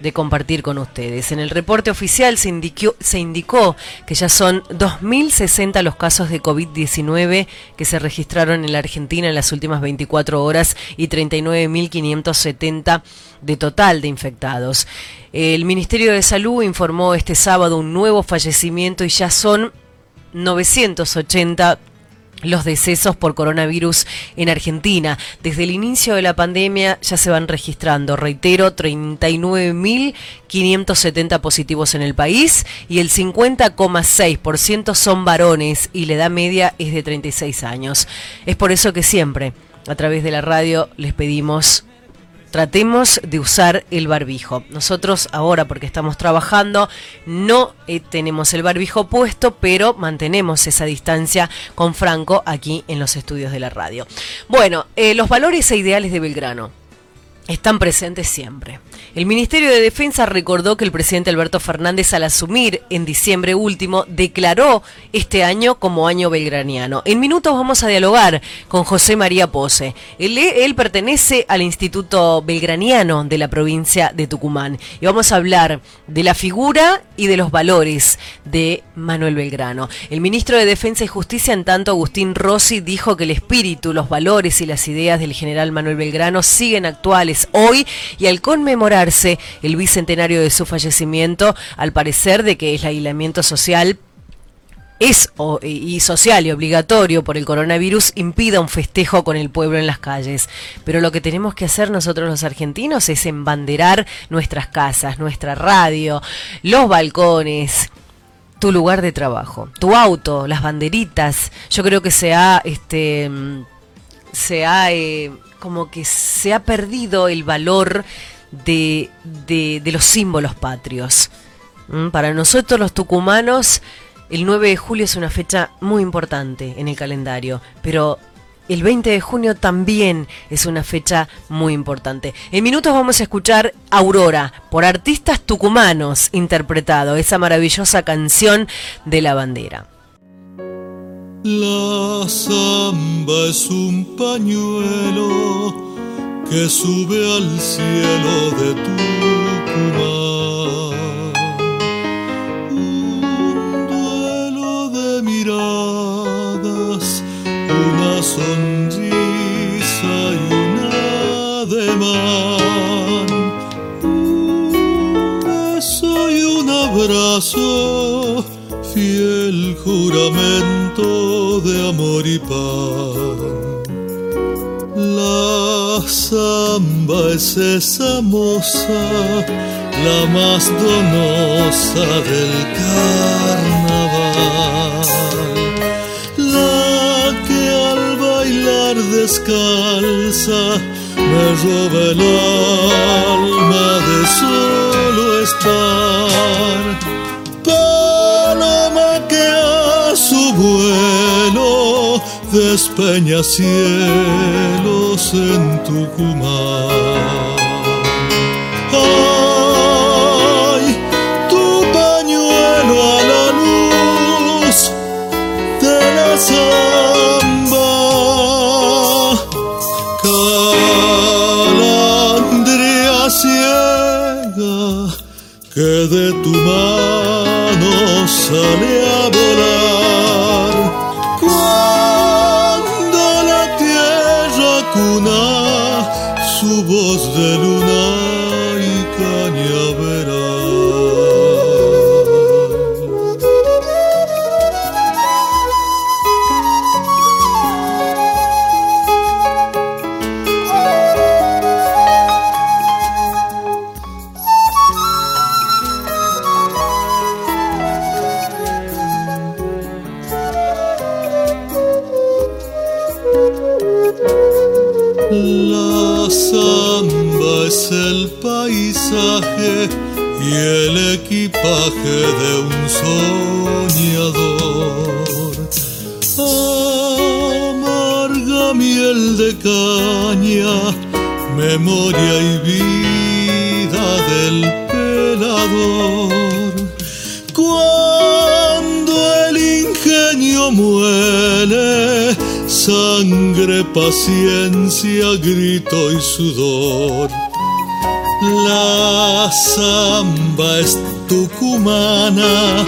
de compartir con ustedes. En el reporte oficial se, indicó que ya son 2.060 los casos de COVID-19 que se registraron en la Argentina en las últimas 24 horas y 39.570 de total de infectados. El Ministerio de Salud informó este sábado un nuevo fallecimiento y ya son 980 los decesos por coronavirus en Argentina. Desde el inicio de la pandemia ya se van registrando, reitero, 39.570 positivos en el país y el 50,6% son varones y la edad media es de 36 años. Es por eso que siempre a través de la radio les pedimos tratemos de usar el barbijo. Nosotros ahora, porque estamos trabajando, no eh, tenemos el barbijo puesto, pero mantenemos esa distancia con Franco aquí en los estudios de la radio. Bueno, eh, los valores e ideales de Belgrano están presentes siempre. El Ministerio de Defensa recordó que el presidente Alberto Fernández al asumir en diciembre último declaró este año como año belgraniano. En minutos vamos a dialogar con José María Pose. Él, pertenece al Instituto Belgraniano de la provincia de Tucumán y vamos a hablar de la figura y de los valores de Manuel Belgrano. El ministro de Defensa y Justicia, en tanto Agustín Rossi, dijo que el espíritu, los valores y las ideas del general Manuel Belgrano siguen actuales hoy y al conmemorar el bicentenario de su fallecimiento, al parecer de que el aislamiento social es y social y obligatorio por el coronavirus impida un festejo con el pueblo en las calles. Pero lo que tenemos que hacer nosotros los argentinos es embanderar nuestras casas, nuestra radio, los balcones, tu lugar de trabajo, tu auto, las banderitas. Yo creo que se ha, este, se ha, eh, como que se ha perdido el valor de, de, los símbolos patrios. Mm, para nosotros los tucumanos, el 9 de julio es una fecha muy importante en el calendario, pero el 20 de junio también es una fecha muy importante. En minutos vamos a escuchar Aurora por artistas tucumanos interpretado esa maravillosa canción de la bandera. La samba es un pañuelo que sube al cielo de Tucumán. Un duelo de miradas, una sonrisa y un ademán. Un beso y un abrazo, fiel juramento de amor y paz la samba es esa moza, la más donosa del carnaval, la que al bailar descalza me roba el alma de solo estar. Vuelo despeña cielos en Tucumán. Ay, tu pañuelo a la luz de la samba, calandria ciega que de tu mano sale a volar. Voz de luna memoria y vida del pelador. Cuando el ingenio muere, sangre, paciencia, grito y sudor. La samba es tucumana,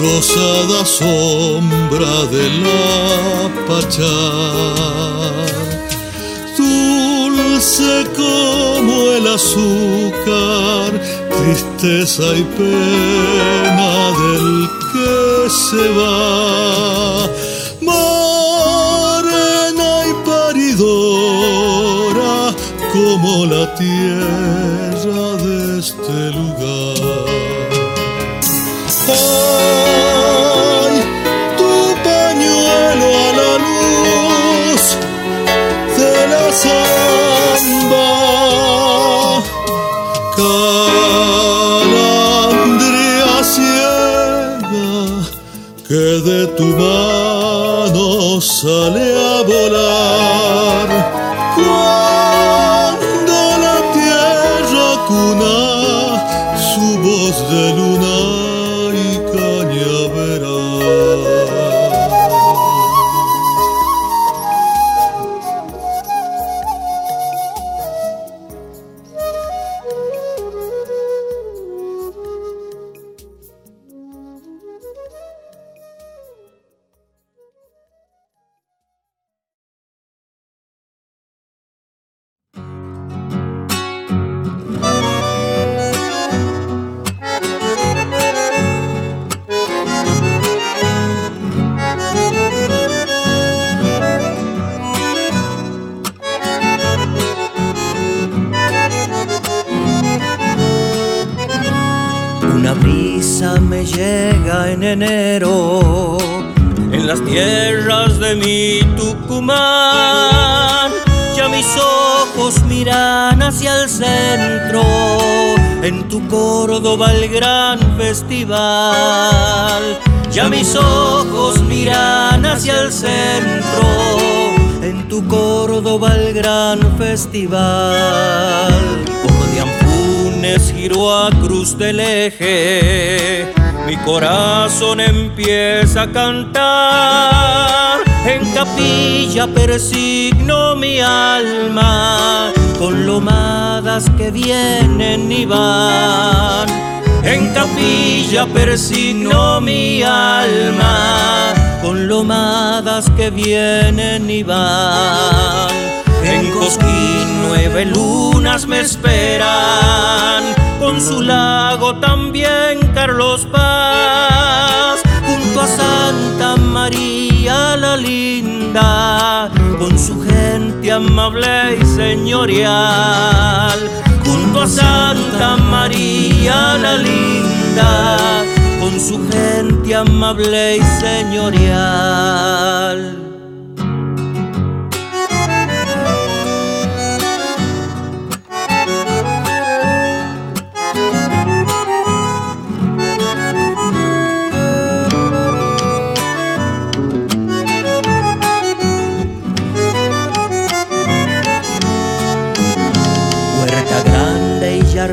rosada sombra de la pachar. Dulce como el azúcar, tristeza y pena del que se va. Morena y paridora como la tierra sale a festival. Ya mis ojos miran hacia el centro, en tu Córdoba el gran festival. Como de Ampunes giró a Cruz del Eje, mi corazón empieza a cantar. En capilla persigno mi alma con lomadas que vienen y van. En capilla persigno mi alma con lomadas que vienen y van. En Cosquín nueve lunas me esperan, con su lago también Carlos Paz, junto a Santa María la linda, con su gente amable y señorial, Santa María la linda, con su gente amable y señorial.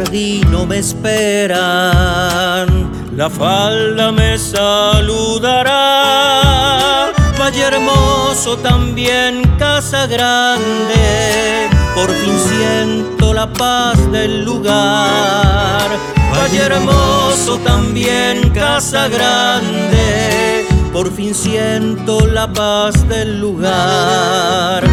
Jardino me esperan, la falda me saludará. Valle hermoso también casa grande, por fin siento la paz del lugar. Valle hermoso también casa grande, por fin siento la paz del lugar.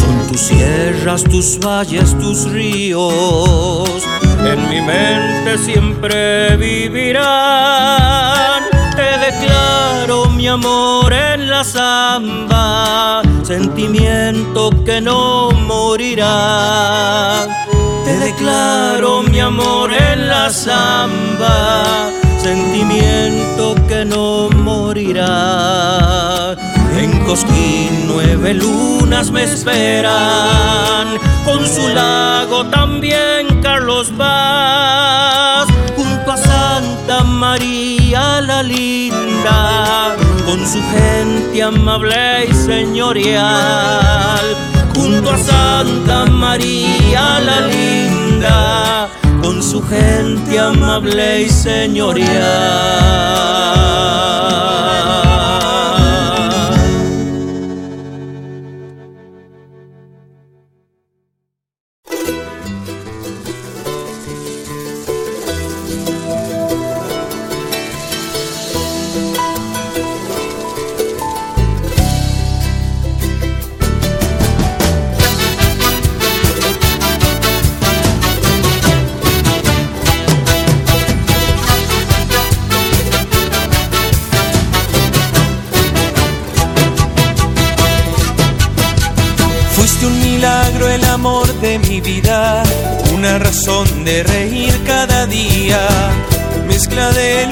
Son tus sierras, tus valles, tus ríos, en mi mente siempre vivirán. Te declaro mi amor en la samba, sentimiento que no morirá. Te declaro mi amor en la samba, sentimiento que no morirá. En Cosquín nueve lunas me esperan, con su lago también Carlos Paz, junto a Santa María la linda, con su gente amable y señorial, junto a Santa María la linda, con su gente amable y señorial. Vida, una razón de reír cada día, mezcla de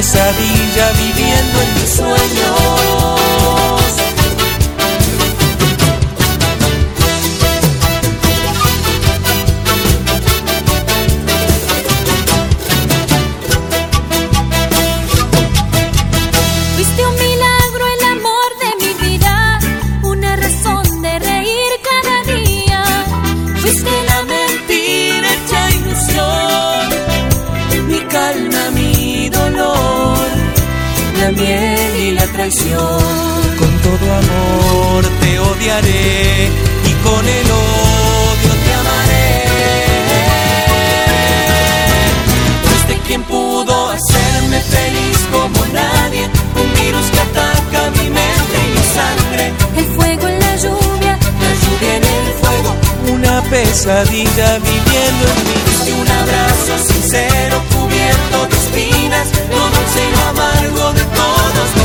pesadilla viviendo en mis sueños. Pesadilla viviendo en mí. Fuiste un abrazo sincero cubierto de espinas. Lo dulce y lo amargo de todos los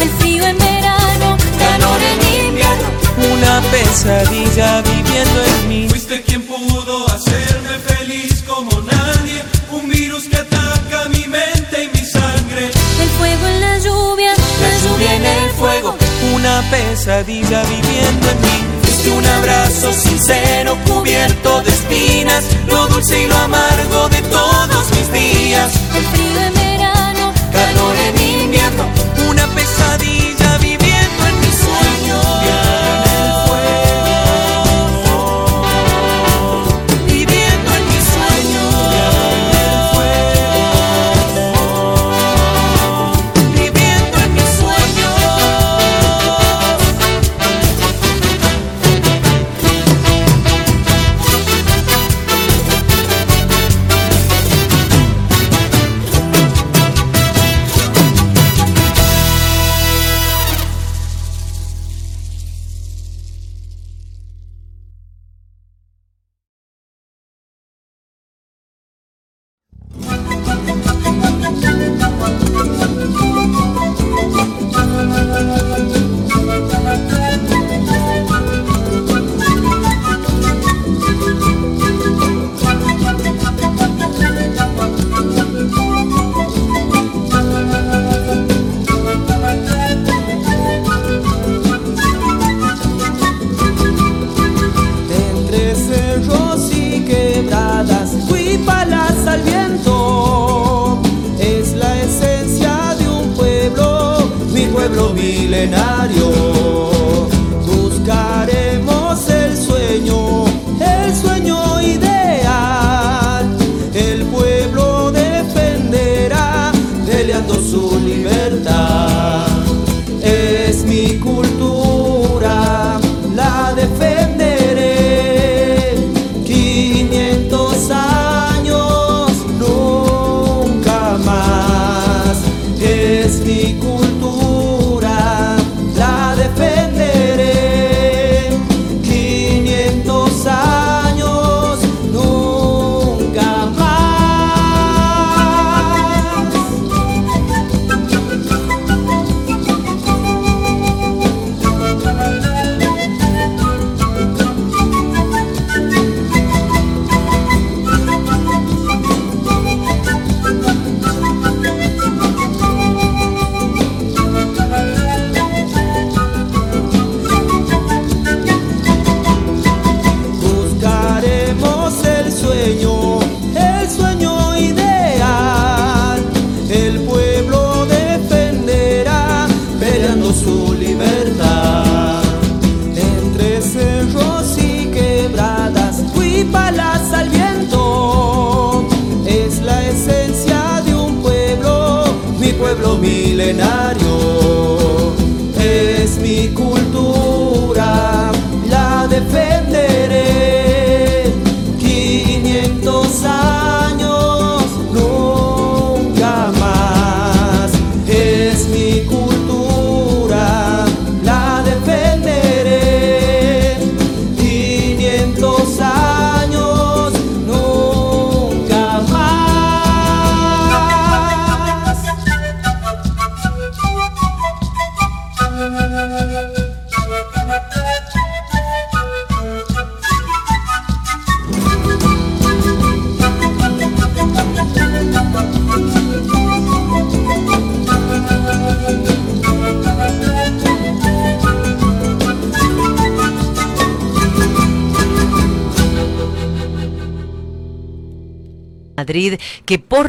el frío en verano, calor en invierno, una pesadilla viviendo en mí. Fuiste quien pudo hacerme feliz como nadie, un virus que ataca mi mente y mi sangre. El fuego en la lluvia, la lluvia en el fuego, una pesadilla viviendo en mí. Fuiste un abrazo sincero cubierto de espinas, lo dulce y lo amargo de todos mis días. El frío en verano, calor en invierno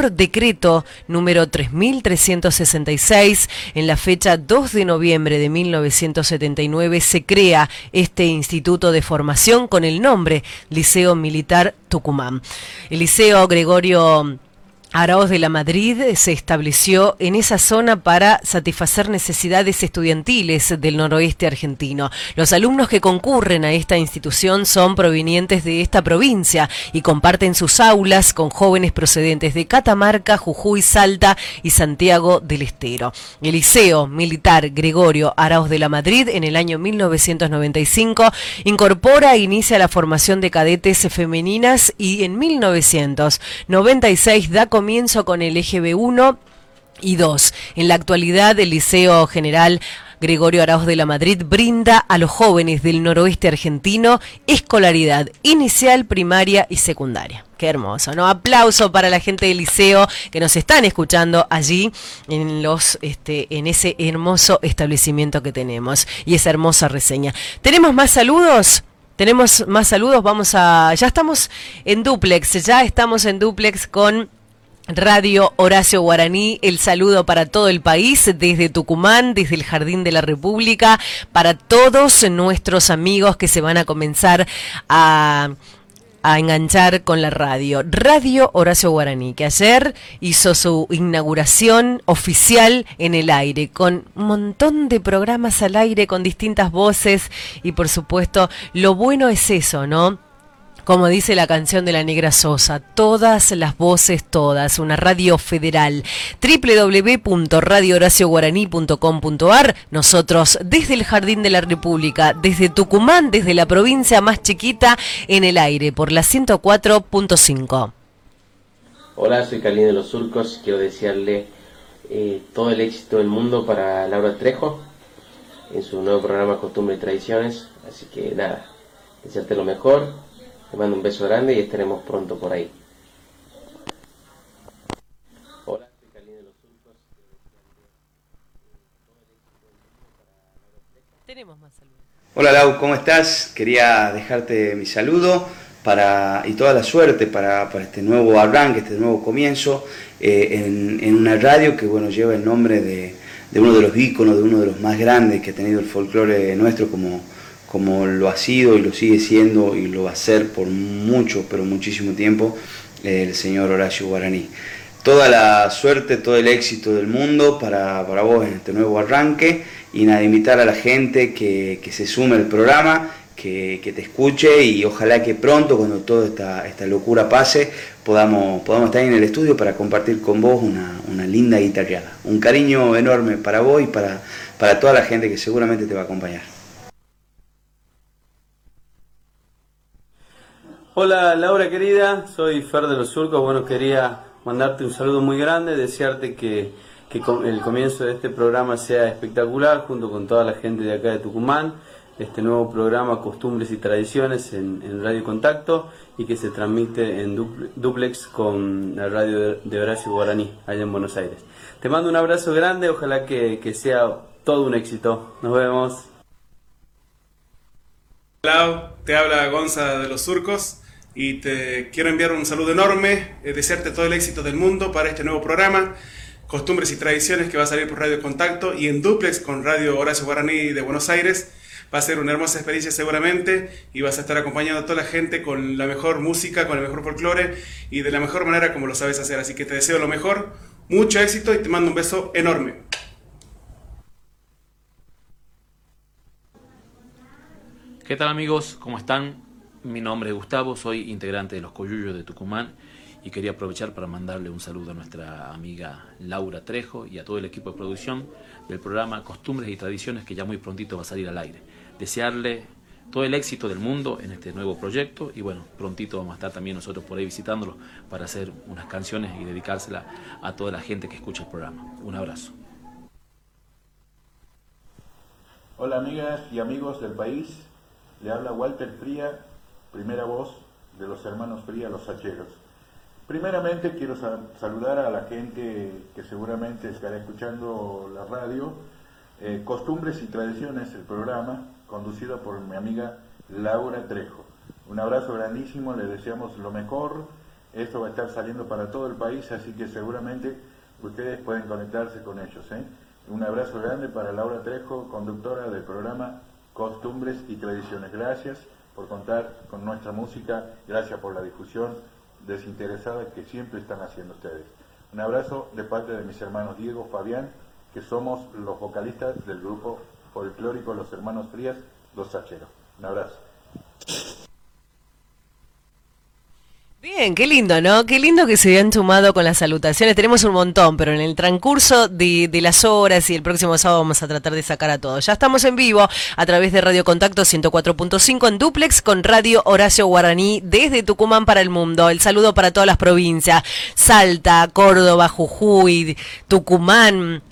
decreto número 3366, en la fecha 2 de noviembre de 1979, se crea este instituto de formación con el nombre Liceo Militar Tucumán. El Liceo Gregorio Araoz de la Madrid se estableció en esa zona para satisfacer necesidades estudiantiles del noroeste argentino. Los alumnos que concurren a esta institución son provenientes de esta provincia y comparten sus aulas con jóvenes procedentes de Catamarca, Jujuy, Salta y Santiago del Estero. El Liceo Militar Gregorio Araoz de la Madrid en el año 1995 incorpora e inicia la formación de cadetes femeninas y en 1996 da comienzo con el eje B1 y 2. En la actualidad, el Liceo General Gregorio Arauz de la Madrid brinda a los jóvenes del noroeste argentino escolaridad inicial, primaria y secundaria. Qué hermoso, ¿no? Aplauso para la gente del liceo que nos están escuchando allí en los este en ese hermoso establecimiento que tenemos y esa hermosa reseña. ¿Tenemos más saludos? Tenemos más saludos, vamos a ya estamos en duplex, ya estamos en duplex con Radio Horacio Guaraní, el saludo para todo el país, desde Tucumán, desde el Jardín de la República, para todos nuestros amigos que se van a comenzar a, a enganchar con la radio. Radio Horacio Guaraní, que ayer hizo su inauguración oficial en el aire, con un montón de programas al aire, con distintas voces y por supuesto, lo bueno es eso, ¿no? Como dice la canción de la Negra Sosa, todas las voces, todas, una radio federal. www.radiohoracioguaraní.com.ar Nosotros desde el Jardín de la República, desde Tucumán, desde la provincia más chiquita, en el aire, por la 104.5. Hola, soy Calín de los Surcos. Quiero desearle eh, todo el éxito del mundo para Laura Trejo en su nuevo programa Costumbre y Tradiciones. Así que nada, desearte lo mejor. Te mando un beso grande y estaremos pronto por ahí. Hola, soy Calín de los Surcos. Tenemos más saludos. Hola Lau, ¿cómo estás? Quería dejarte mi saludo para, y toda la suerte para, para este nuevo arranque, este nuevo comienzo eh, en, en una radio que bueno, lleva el nombre de, de uno de los íconos, de uno de los más grandes que ha tenido el folclore nuestro como, como lo ha sido y lo sigue siendo y lo va a ser por mucho, pero muchísimo tiempo, el señor Horacio Guaraní. Toda la suerte, todo el éxito del mundo para, para vos en este nuevo arranque y nada, invitar a la gente que, que se sume al programa, que, que, te escuche y ojalá que pronto, cuando toda esta, esta locura pase, podamos, podamos estar en el estudio para compartir con vos una, una linda guitarreada. Un cariño enorme para vos y para, para toda la gente que seguramente te va a acompañar. Hola Laura querida, soy Fer de los Surcos. Bueno, quería mandarte un saludo muy grande, desearte que, que el comienzo de este programa sea espectacular junto con toda la gente de acá de Tucumán. Este nuevo programa Costumbres y Tradiciones en, Radio Contacto y que se transmite en duplex con la radio de Horacio Guaraní, allá en Buenos Aires. Te mando un abrazo grande, ojalá que, que sea todo un éxito. Nos vemos. Hola, te habla Gonza de los Surcos y te quiero enviar un saludo enorme, eh, desearte todo el éxito del mundo para este nuevo programa. Costumbres y Tradiciones, que va a salir por Radio Contacto, y en duplex con Radio Horacio Guaraní de Buenos Aires. Va a ser una hermosa experiencia seguramente y vas a estar acompañando a toda la gente con la mejor música, con el mejor folclore y de la mejor manera como lo sabes hacer. Así que te deseo lo mejor, mucho éxito y te mando un beso enorme. ¿Qué tal amigos? ¿Cómo están? Mi nombre es Gustavo, soy integrante de los Coyuyos de Tucumán y quería aprovechar para mandarle un saludo a nuestra amiga Laura Trejo y a todo el equipo de producción del programa Costumbres y Tradiciones que ya muy prontito va a salir al aire. Desearle todo el éxito del mundo en este nuevo proyecto y bueno, prontito vamos a estar también nosotros por ahí visitándolo para hacer unas canciones y dedicársela a toda la gente que escucha el programa. Un abrazo. Hola amigas y amigos del país, le habla Walter Fría, primera voz de los hermanos Fría, los Sacheros. Primeramente quiero sa- saludar a la gente que seguramente estará escuchando la radio, eh, Costumbres y Tradiciones, el programa, conducido por mi amiga Laura Trejo. Un abrazo grandísimo, le deseamos lo mejor. Esto va a estar saliendo para todo el país, así que seguramente ustedes pueden conectarse con ellos. ¿eh? Un abrazo grande para Laura Trejo, conductora del programa Costumbres y Tradiciones. Gracias por contar con nuestra música, gracias por la difusión desinteresada que siempre están haciendo ustedes. Un abrazo de parte de mis hermanos Diego, Fabián, que somos los vocalistas del grupo folclórico Los Hermanos Frías, Los Sacheros. Un abrazo. Bien, qué lindo, ¿no? Qué lindo que se hayan sumado con las salutaciones. Tenemos un montón, pero en el transcurso de, de las horas y el próximo sábado vamos a tratar de sacar a todos. Ya estamos en vivo a través de Radio Contacto 104.5 en duplex con Radio Horacio Guaraní desde Tucumán para el mundo. El saludo para todas las provincias. Salta, Córdoba, Jujuy, Tucumán.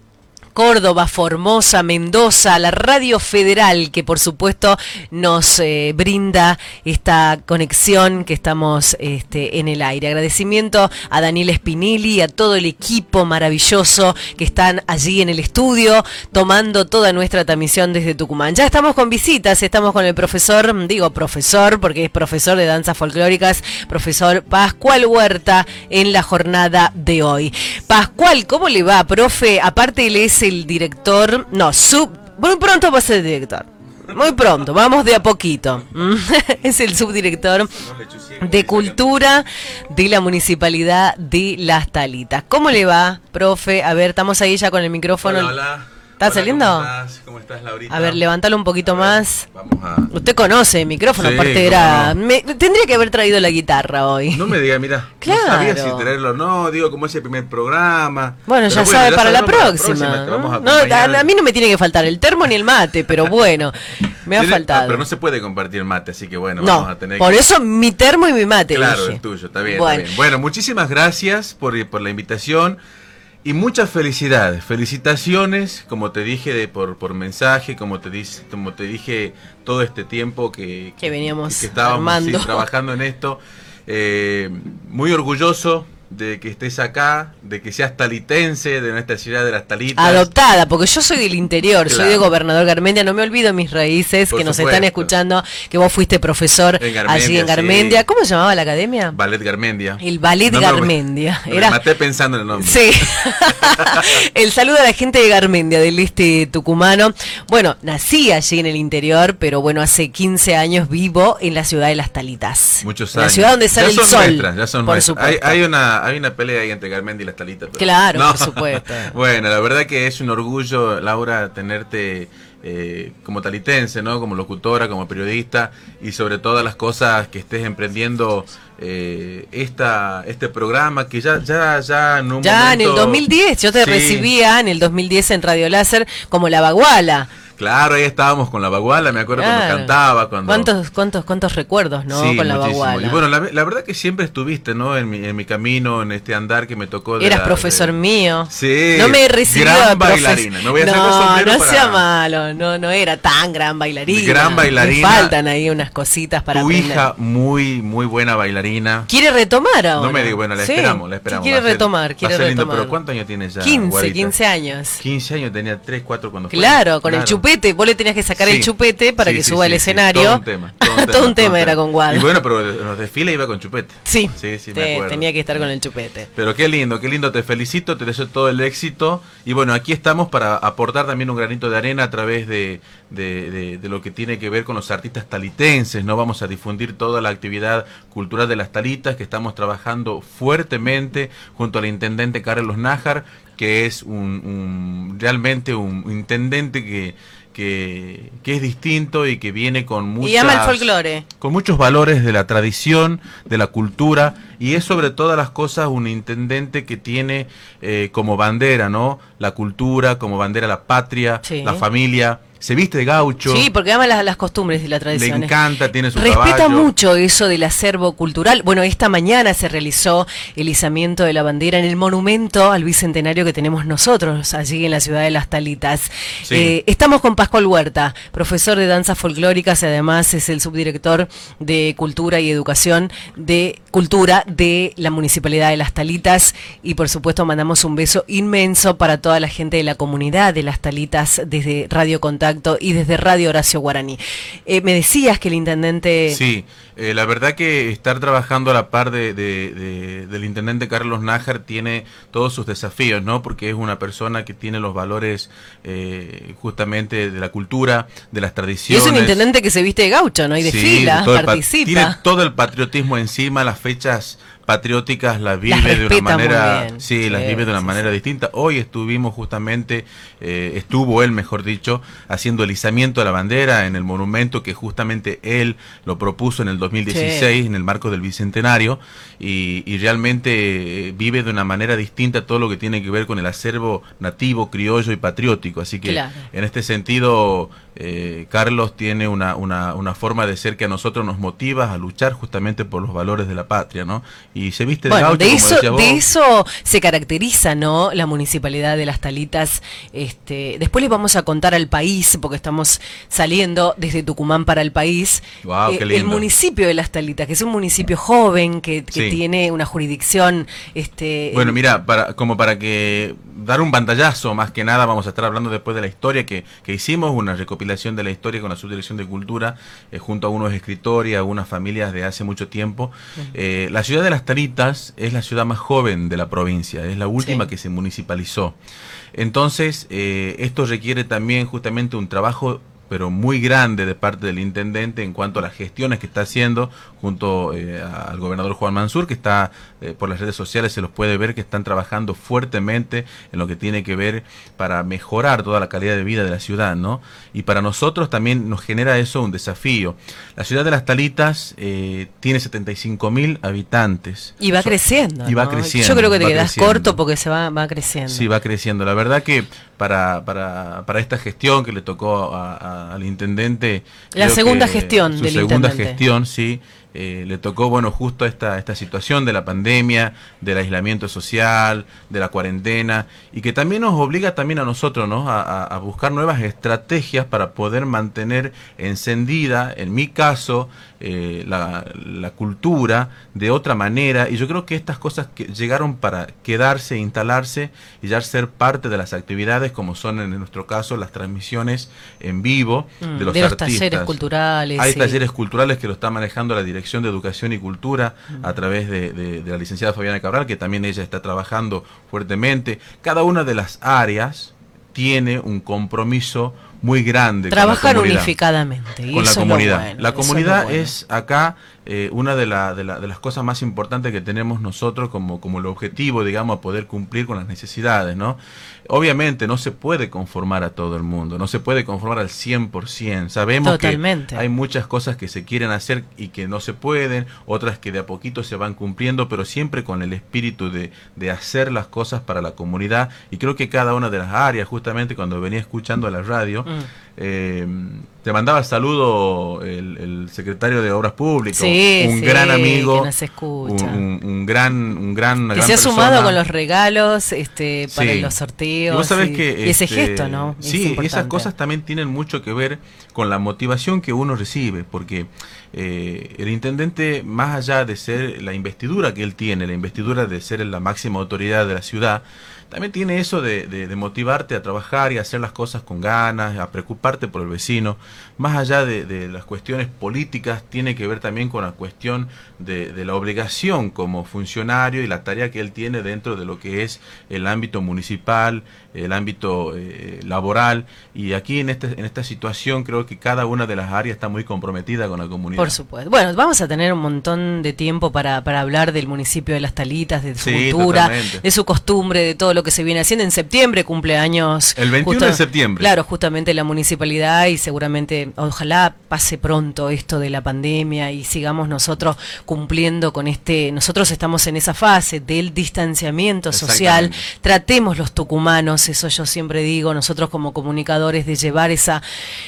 Córdoba, Formosa, Mendoza, la Radio Federal que por supuesto nos eh, brinda esta conexión que estamos este, en el aire. Agradecimiento a Daniel Spinelli y a todo el equipo maravilloso que están allí en el estudio tomando toda nuestra transmisión desde Tucumán. Ya estamos con visitas, estamos con el profesor, digo profesor porque es profesor de danzas folclóricas, profesor Pascual Huerta en la jornada de hoy. Pascual, ¿cómo le va, profe? Aparte él es el director, no, sub, muy pronto va a ser director. Muy pronto, vamos de a poquito. es el subdirector de Cultura de la Municipalidad de Las Talitas. ¿Cómo le va, profe? A ver, estamos ahí ya con el micrófono. ¿Está Hola, saliendo? ¿Cómo estás? ¿Cómo estás, Laurita? A ver, levántalo un poquito más. Vamos a... Usted conoce el micrófono, Sí, aparte era... no. me- tendría que haber traído la guitarra hoy. No me diga, mira, Claro. no sabía si traerlo o no, digo, como es el primer programa. Bueno, ya sabe para la próxima. ¿no? No, a, a mí no me tiene que faltar el termo ni el mate, pero bueno, me ha ah, faltado. Pero no se puede compartir mate, así que bueno, vamos no, a tener por que... eso mi termo y mi mate. Claro, dije. el tuyo, está bien, Bueno. está bien. Bueno, muchísimas gracias por, por la invitación y muchas felicidades. Felicitaciones, como te dije de, por, por mensaje, como te, dis- como te dije todo este tiempo que, Que veníamos que estábamos sí, trabajando en esto. Eh, muy orgulloso de que estés acá, de que seas talitense, de nuestra ciudad de las Talitas. Adoptada, porque yo soy del interior, soy de Gobernador Garmendia, no me olvido mis raíces, Por que nos supuesto. están escuchando, que vos fuiste profesor En Garmendia, allí en sí. Garmendia. ¿Cómo se llamaba la academia? Ballet Garmendia. El Ballet No me- Garmendia. Me Era- maté pensando en el nombre. Sí. el saludo a la gente de Garmendia, del este tucumano. Bueno, nací allí en el interior, pero bueno, hace 15 años vivo en la ciudad de Las Talitas. Muchos La años. ciudad donde sale ya el son sol. Nuestras, ya son por nuestras. hay una, hay una pelea ahí entre Garmendia y las Talitas. pero- Claro, por supuesto. bueno, la verdad que es un orgullo, Laura, tenerte eh, como talitense, ¿no? Como locutora, como periodista y sobre todas las cosas que estés emprendiendo eh, esta, este programa que ya, ya, ya en un Ya en el momento- 2010, yo te Sí, recibía en el 2010 en Radio Láser como la baguala. Claro, ahí estábamos con la baguala, me acuerdo Claro. cuando cantaba, cuando... ¿Cuántos, cuántos, cuántos recuerdos, no? Sí, con la muchísimo. baguala. Y bueno, la, la verdad que siempre estuviste, ¿no? En mi, en mi camino, en este andar que me tocó. de Eras la- profesor de- mío. Sí. No me he recibido Gran bailarina. Me voy a No, no para- sea malo. No, no era tan gran bailarina. Gran bailarina. Me faltan ahí unas cositas para Tu aprender. hija, muy, muy buena bailarina. ¿Quiere retomar ahora? No me digo, bueno, la Sí. esperamos, la esperamos. Quiere ser- retomar, quiere ser lindo, retomar. pero ¿cuántos años tiene ya? 15, Guarita? 15 años. 15 años, tenía 3, 4 cuando fue. Claro, con el chupete chupete, vos le tenías que sacar el chupete para Sí, que suba al escenario. Todo un tema. Todo un tema, Todo un tema era con Y Waldo. bueno, pero en los desfiles iba con chupete. Sí, sí, sí, me acuerdo. tenía que estar con el chupete. Pero qué lindo, qué lindo, te felicito, te deseo todo el éxito. Y bueno, aquí estamos para aportar también un granito de arena a través de, de- de- de lo que tiene que ver con los artistas talitenses. No vamos a difundir toda la actividad cultural de las talitas, que estamos trabajando fuertemente junto al intendente Carlos Nájar, que es un, un- realmente un intendente que, que, que es distinto y que viene con muchas Y ama el folclore. con muchos valores de la tradición, de la cultura, y es sobre todas las cosas un intendente que tiene eh, como bandera, ¿no? La cultura, como bandera la patria, Sí. la familia, se viste de gaucho, Sí, porque ama las, las costumbres y la le tradición. encanta, tiene su Respeta caballo. mucho eso del acervo cultural. Bueno, esta mañana se realizó el izamiento de la bandera en el monumento al bicentenario que tenemos nosotros allí en la ciudad de Las Talitas. Sí. Eh, estamos con Pascual Huerta, profesor de danzas folclóricas y además es el subdirector de Cultura y Educación de Cultura de la Municipalidad de Las Talitas y por supuesto mandamos un beso inmenso para toda la gente de la comunidad de Las Talitas desde Radio Contacto y desde Radio Horacio Guaraní. Eh, me decías que el intendente... Sí, eh, la verdad que estar trabajando a la par de, de- de- del intendente Carlos Nájar tiene todos sus desafíos, ¿no? Porque es una persona que tiene los valores eh, justamente de la cultura, de las Y tradiciones. es un intendente que se viste de gaucho, ¿no? Y Sí, el pa- participa. Tiene todo el patriotismo encima, las fechas patrióticas las vive de una manera, sí, las vive de una sí, manera distinta. Hoy estuvimos justamente, eh, estuvo él, mejor dicho, haciendo el izamiento de la bandera en el monumento que justamente él lo propuso en el 2016 Sí. en el marco del bicentenario y, y realmente eh, vive de una manera distinta todo lo que tiene que ver con el acervo nativo, criollo y patriótico. Así que Claro. en este sentido, eh, Carlos tiene una, una, una forma de ser que a nosotros nos motiva a luchar justamente por los valores de la patria, ¿no? Y se viste de Bueno, gaucho, de eso, de eso se caracteriza, ¿no? La municipalidad de Las Talitas. Este, después les vamos a contar al país, porque estamos saliendo desde Tucumán para el país. Guau, Eh, qué el lindo. municipio de Las Talitas, que es un municipio joven, que, que Sí. tiene una jurisdicción. Este, Bueno, mira, para, como para que dar un pantallazo, más que nada vamos a estar hablando después de la historia que, que hicimos, una recopilación de la historia con la Subdirección de Cultura, eh, junto a unos escritores y a unas familias de hace mucho tiempo. Eh, la ciudad de Las Taritas es la ciudad más joven de la provincia, es la última Sí. que se municipalizó. Entonces, eh, esto requiere también justamente un trabajo pero muy grande de parte del intendente en cuanto a las gestiones que está haciendo junto eh, al gobernador Juan Mansur, que está eh, por las redes sociales, se los puede ver que están trabajando fuertemente en lo que tiene que ver para mejorar toda la calidad de vida de la ciudad, ¿no? Y para nosotros también nos genera eso un desafío. La ciudad de Las Talitas eh, tiene 75 mil habitantes. y va creciendo. Y va ¿no? creciendo. Yo creo que te quedas creciendo. corto porque se va, va creciendo. Sí, va creciendo. La verdad que para, para, para esta gestión que le tocó a- a- al intendente... La segunda gestión su del segunda intendente. gestión, sí. Eh, le tocó, bueno, justo esta, esta situación de la pandemia, del aislamiento social, de la cuarentena, y que también nos obliga también a nosotros, ¿no? A, buscar nuevas estrategias para poder mantener encendida, en mi caso, eh, la, la cultura de otra manera. Y yo creo que estas cosas que llegaron para quedarse, instalarse y ya ser parte de las actividades, como son en nuestro caso las transmisiones en vivo Mm, de los de los artistas. talleres culturales. Hay sí. talleres culturales que lo está manejando la Dirección de Educación y Cultura a través de, de- de la licenciada Fabiana Cabral, que también ella está trabajando fuertemente. Cada una de las áreas tiene un compromiso muy grande. con la comunidad unificadamente. y con la comunidad. bueno, la es comunidad bueno. es, acá eh, una de, la- de la- de las cosas más importantes que tenemos nosotros como, como el objetivo, digamos, a poder cumplir con las necesidades, ¿no? Obviamente no se puede conformar a todo el mundo, no se puede conformar al 100%. Sabemos Totalmente. que hay muchas cosas que se quieren hacer y que no se pueden, otras que de a poquito se van cumpliendo, pero siempre con el espíritu de, de hacer las cosas para la comunidad. Y creo que cada una de las áreas, justamente cuando venía escuchando la radio, Mm. Eh, te mandaba saludo el, el secretario de Obras Públicas, Sí, un sí, gran amigo, que nos escucha. un, un- un gran, un gran, Que gran se ha sumado con los regalos este, para Sí. los sorteos. Y vos sabés y- que y ese este, gesto, ¿no? Es Sí, importante. esas cosas también tienen mucho que ver con la motivación que uno recibe, porque eh, el intendente, más allá de ser la investidura que él tiene, la investidura de ser la máxima autoridad de la ciudad, también tiene eso de, de- de motivarte a trabajar y a hacer las cosas con ganas, a preocuparte por el vecino. Más allá de, de las cuestiones políticas, tiene que ver también con la cuestión de, de la obligación como funcionario y la tarea que él tiene dentro de lo que es el ámbito municipal, el ámbito eh, laboral. Y aquí en, este, en esta situación creo que cada una de las áreas está muy comprometida con la comunidad. Por supuesto. Bueno, vamos a tener un montón de tiempo para, para hablar del municipio de Las Talitas, de su Sí, cultura, totalmente. de su costumbre, de todo lo que se viene haciendo. En septiembre cumpleaños. El 21 de septiembre. Claro, justamente la municipalidad y seguramente, ojalá pase pronto esto de la pandemia y sigamos nosotros cumpliendo con este. Nosotros estamos en esa fase del distanciamiento social. Tratemos los tucumanos, eso yo siempre digo, nosotros como comunicadores, de llevar esa,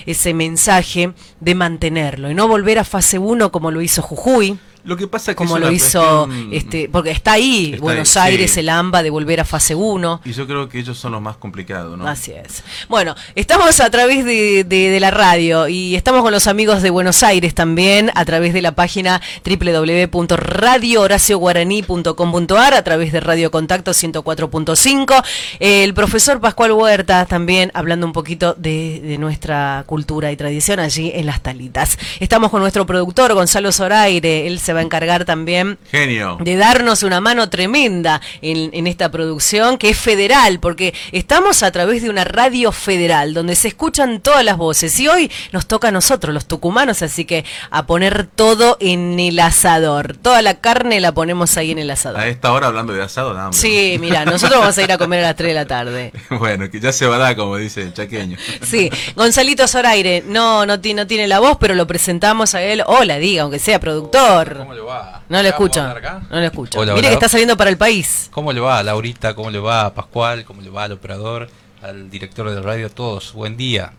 ese mensaje, de mantenerlo y no volver a fase 1 como lo hizo Jujuy. Lo que pasa es que como es lo hizo, cuestión- este, porque está ahí, Está Buenos ahí, Aires, sí. el AMBA, de volver a fase 1. Y yo creo que ellos son los más complicados, ¿no? Así es. Bueno, estamos a través de, de- de la radio y estamos con los amigos de Buenos Aires también a través de la página www.radiohoracioguaraní.com.ar a través de Radio Contacto 104.5. El profesor Pascual Huerta también hablando un poquito de, de nuestra cultura y tradición allí en Las Talitas. Estamos con nuestro productor Gonzalo Zoraire, él se va a encargar también Genio. de darnos una mano tremenda en, en esta producción que es federal, porque estamos a través de una radio federal donde se escuchan todas las voces y hoy nos toca a nosotros, los tucumanos, así que a poner todo en el asador. Toda la carne la ponemos ahí en el asador. A esta hora hablando de asado, da hambre. Sí, mira, nosotros vamos a ir a comer a las 3 de la tarde. bueno, que ya se va a dar, como dice el chaqueño. Sí, Gonzalito Zoraire, no, no, no tiene la voz, pero lo presentamos a él. Hola, diga, aunque sea productor. ¿Cómo le va? No le ¿Ya vamos escucho, a hablar acá? no le escucho. Hola, Mire hola. que está saliendo para el país. ¿Cómo le va a Laurita? ¿Cómo le va a Pascual? ¿Cómo le va al operador? Al director de radio, a todos. Buen día.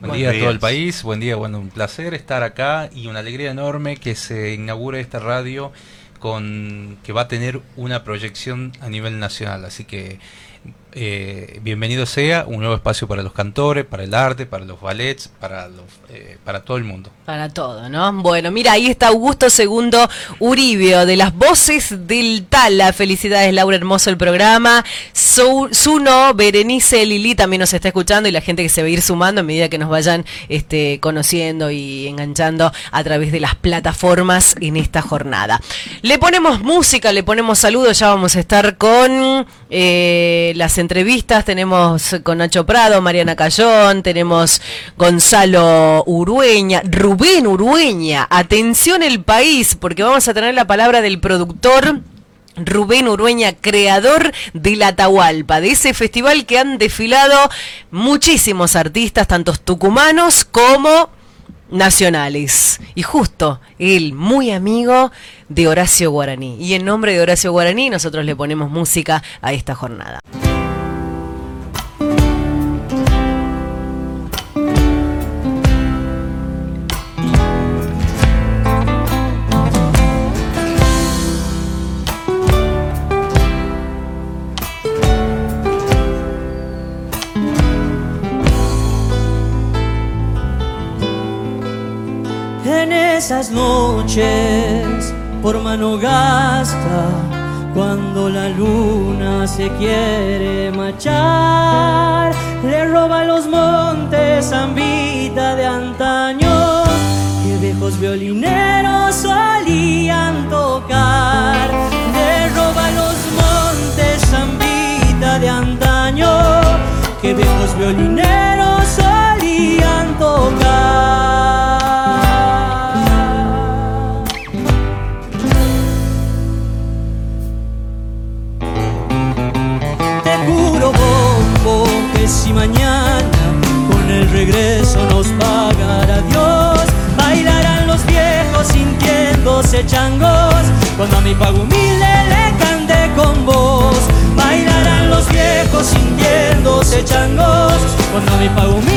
Buen día a todo el país. Buen día, bueno, un placer estar acá y una alegría enorme que se inaugure esta radio con que va a tener una proyección a nivel nacional. Así que eh, bienvenido sea un nuevo espacio para los cantores, para el arte, para los ballets, para eh, para todo el mundo. Para todo, ¿no? Bueno, mira, ahí está Augusto Segundo Uribio, de las voces del Tala. Felicidades, Laura, hermoso el programa. Suno, Berenice, Lili también nos está escuchando y la gente que se va a ir sumando a medida que nos vayan este, conociendo y enganchando a través de las plataformas en esta jornada. Le ponemos música, le ponemos saludos, ya vamos a estar con eh, las entrevistas. Tenemos con Nacho Prado, Mariana Cayón, tenemos Gonzalo Urueña, Rubén Urueña. Atención el país, porque vamos a tener la palabra del productor. Rubén Urueña, creador de la Atahualpa, de ese festival que han desfilado muchísimos artistas, tantos tucumanos como nacionales. Y justo él, muy amigo de Horacio Guaraní. Y en nombre de Horacio Guaraní, nosotros le ponemos música a esta jornada. Esas noches por mano gasta, cuando la luna se quiere marchar, le roba los montes zambita de antaño, que viejos violineros solían tocar. Le roba los montes zambita de antaño, que viejos violineros mañana. Con el regreso nos pagará Dios, bailarán los viejos sintiéndose changos, cuando a mi pago humilde le cante con vos. Bailarán los viejos sintiéndose changos, cuando a mi pago humilde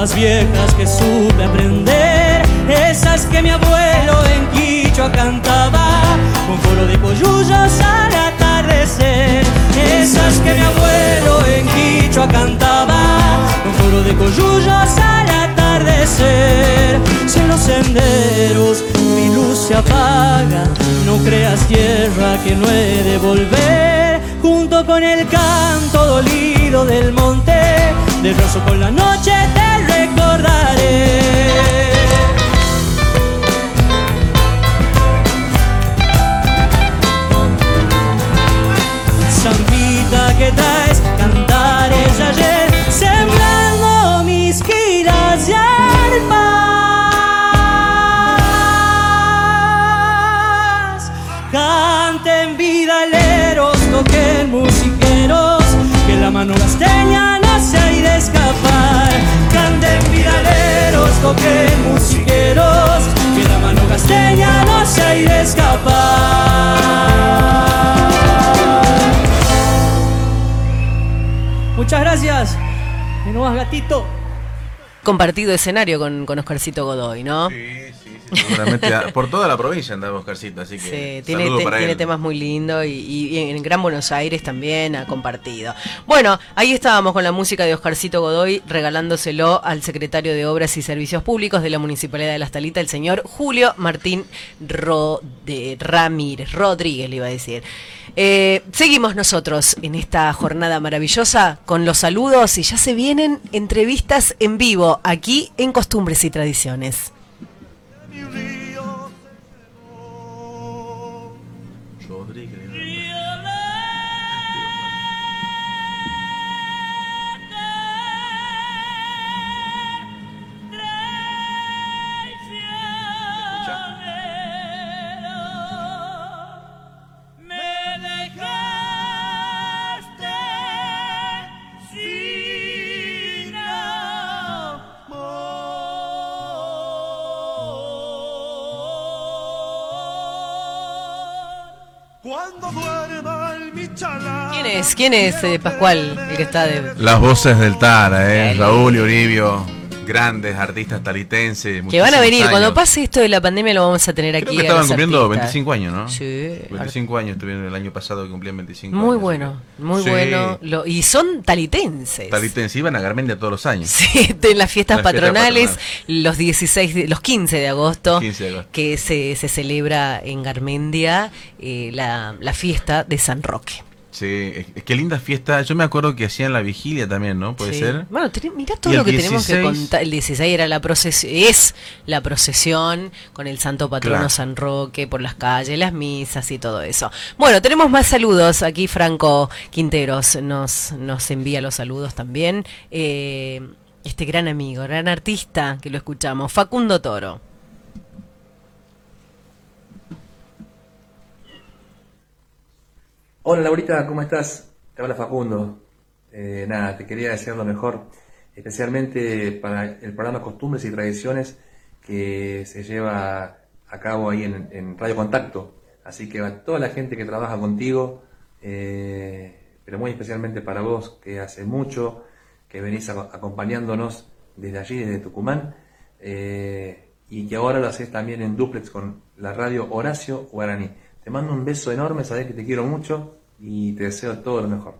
zambas viejas que supe aprender, esas que mi abuelo en Quichua cantaba con coro de coyullos al atardecer, esas que mi abuelo en Quichua cantaba con coro de coyullos al atardecer. Si en los senderos mi luz se apaga, no creas tierra que no he de volver, junto con el canto dolido del monte, de roso con la noche te recordaré. Zambita que traes cantares de ayer, sembrando mis giras y arpas. Canten vidaleros, toquen musiqueros, que la mano ha de escapar. Canten vidaleros, toquen musiqueros, que la mano gasteña no se ha de escapar. Muchas gracias. Y no más gatito. Compartido escenario con, con Oscarcito Godoy, ¿no? Seguramente a- por toda la provincia andaba Oscarcito, así que Sí, tiene, saludo te- para tiene él. temas muy lindos y, y en Gran Buenos Aires también ha compartido. Bueno, ahí estábamos con la música de Oscarcito Godoy regalándoselo al secretario de Obras y Servicios Públicos de la Municipalidad de Las Talitas, el señor Julio Martín Ramírez, Rodríguez le iba a decir. Eh, seguimos nosotros en esta jornada maravillosa con los saludos y ya se vienen entrevistas en vivo aquí en Costumbres y Tradiciones. Me es? ¿Quién es eh, Pascual, el que está de... Las voces del Tara, ¿eh? Raúl y Uribio, grandes artistas talitenses. Que van a venir, cuando años. pase esto de la pandemia lo vamos a tener aquí. Creo que a estaban cumpliendo artistas. 25 años, ¿no? Sí. 25 años estuvieron el año pasado que cumplían 25 Muy años. bueno, muy Sí. bueno. Lo- y son talitenses. Talitenses iban a Garmendia todos los años. Sí, las fiestas Las fiestas patronales, patronales. los 16, de- los 15 de agosto, 15 de agosto. que se, se celebra en Garmendia eh, la, la fiesta de San Roque. Sí, es- qué linda fiesta. Yo me acuerdo que hacían la vigilia también, ¿no? Puede Sí. ser. Bueno, ten- mirá todo lo que tenemos que 16 contar. El 16 era la procesión, es la procesión con el santo patrono Claro. San Roque por las calles, las misas y todo eso. Bueno, tenemos más saludos. Aquí Franco Quinteros nos, nos envía los saludos también. Eh, este gran amigo, gran artista que lo escuchamos, Facundo Toro. Hola Laurita, ¿cómo estás? Te habla Facundo. Eh, nada, te quería desear lo mejor, especialmente para el programa Costumbres y Tradiciones que se lleva a cabo ahí en, Radio Contacto. Así que a toda la gente que trabaja contigo, eh, pero muy especialmente para vos, que hace mucho que venís acompañándonos desde allí, desde Tucumán, eh, y que ahora lo haces también en duplex con la radio Horacio Guaraní. Te mando un beso enorme, sabes que te quiero mucho y te deseo todo lo mejor.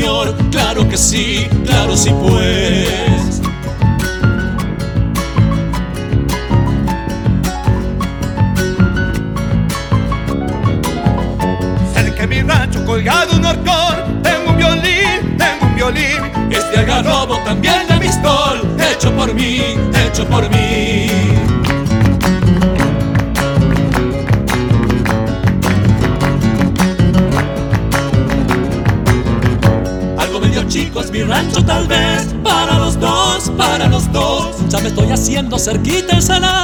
Señor. Claro que sí, claro sí pues. Cerca de mi rancho colgado un horcón. Tengo un violín, tengo un violín. Este algarrobo también de mi stol, hecho por mí, hecho por mí. Estoy haciendo cerquita el salao.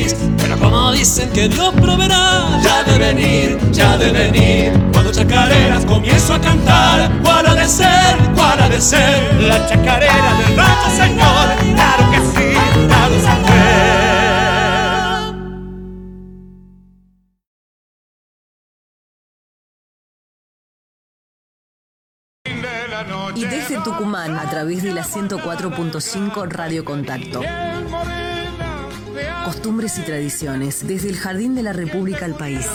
Feliz. Pero como dicen que Dios proveerá, ya de venir, ya de venir. Cuando chacareras comienzo a cantar, ¿cuál ha de ser, cuál ha de ser? La chacarera del rancho, señor, claro que sí, claro saber. Y desde Tucumán, a través de la 104.5 Radio Contacto. Costumbres y tradiciones, desde el Jardín de la República al país.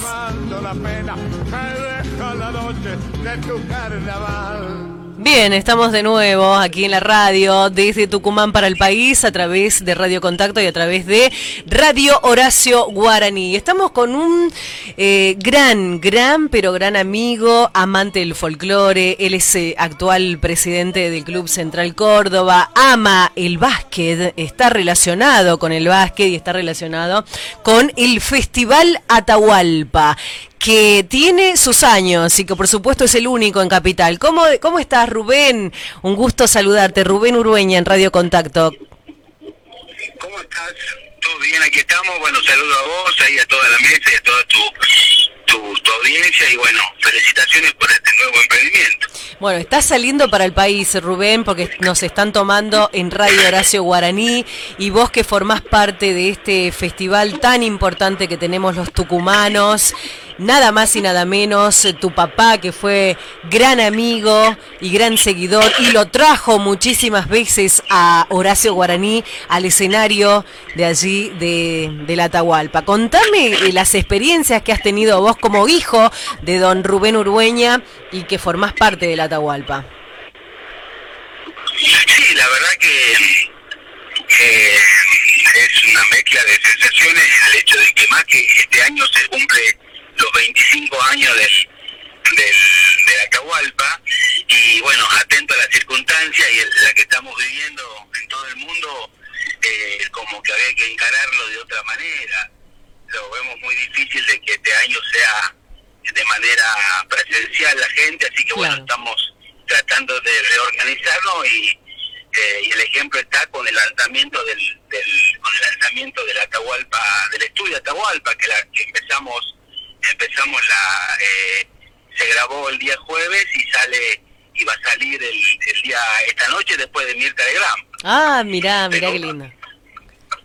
Bien, estamos de nuevo aquí en la radio, desde Tucumán para el país, a través de Radio Contacto y a través de Radio Horacio Guaraní. Estamos con un eh, gran, gran, pero gran amigo, amante del folclore. Él es eh, actual presidente del Club Central Córdoba, ama el básquet, está relacionado con el básquet y está relacionado con el Festival Atahualpa que tiene sus años y que por supuesto es el único en Capital. ¿Cómo, cómo estás, Rubén? Un gusto saludarte. Rubén Urueña en Radio Contacto. Todo bien, aquí estamos. Bueno, saludo a vos, ahí a toda la mesa y a toda tu, tu, tu audiencia. Y bueno, felicitaciones por este nuevo emprendimiento. Bueno, está saliendo para el país, Rubén, porque nos están tomando en Radio Horacio Guaraní y vos que formás parte de este festival tan importante que tenemos los tucumanos, nada más y nada menos, eh, tu papá que fue gran amigo y gran seguidor y lo trajo muchísimas veces a Horacio Guaraní al escenario de allí de, de la Atahualpa. Contame eh, las experiencias que has tenido vos como hijo de don Rubén Urueña y que formás parte de la Atahualpa. Sí, la verdad que eh, es una mezcla de sensaciones el hecho de que más que este año se cumple los 25 años del, del, de la Cahualpa y bueno, atento a las circunstancias y el- la que estamos viviendo en todo el mundo, eh, como que había que encararlo de otra manera. Lo vemos muy difícil de que este año sea de manera presencial la gente, así que bueno, estamos tratando de reorganizarnos y, eh, y el ejemplo está con el lanzamiento del, del- con el lanzamiento de la Atahualpa, del estudio Atahualpa, que, la, que empezamos empezamos la eh, se grabó el día jueves y sale y va a salir el, el día esta noche después de Mirta de Gram. Ah, mirá, mirá qué lindo.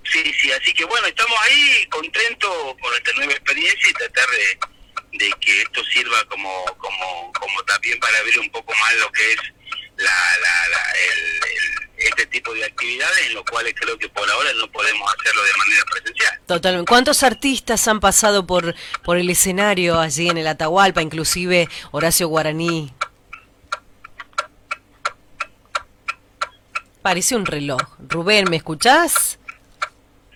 Sí, sí, así que bueno, estamos ahí contentos por esta nueva experiencia y tratar de, de que esto sirva como, como, como también para ver un poco más lo que es la, la, la- el- el- este tipo de actividades, en lo cuales creo que por ahora no podemos hacerlo de manera presencial. Totalmente. ¿Cuántos artistas han pasado por, por el escenario allí en el Atahualpa, inclusive Horacio Guaraní? Parece un reloj. Rubén, ¿me escuchás?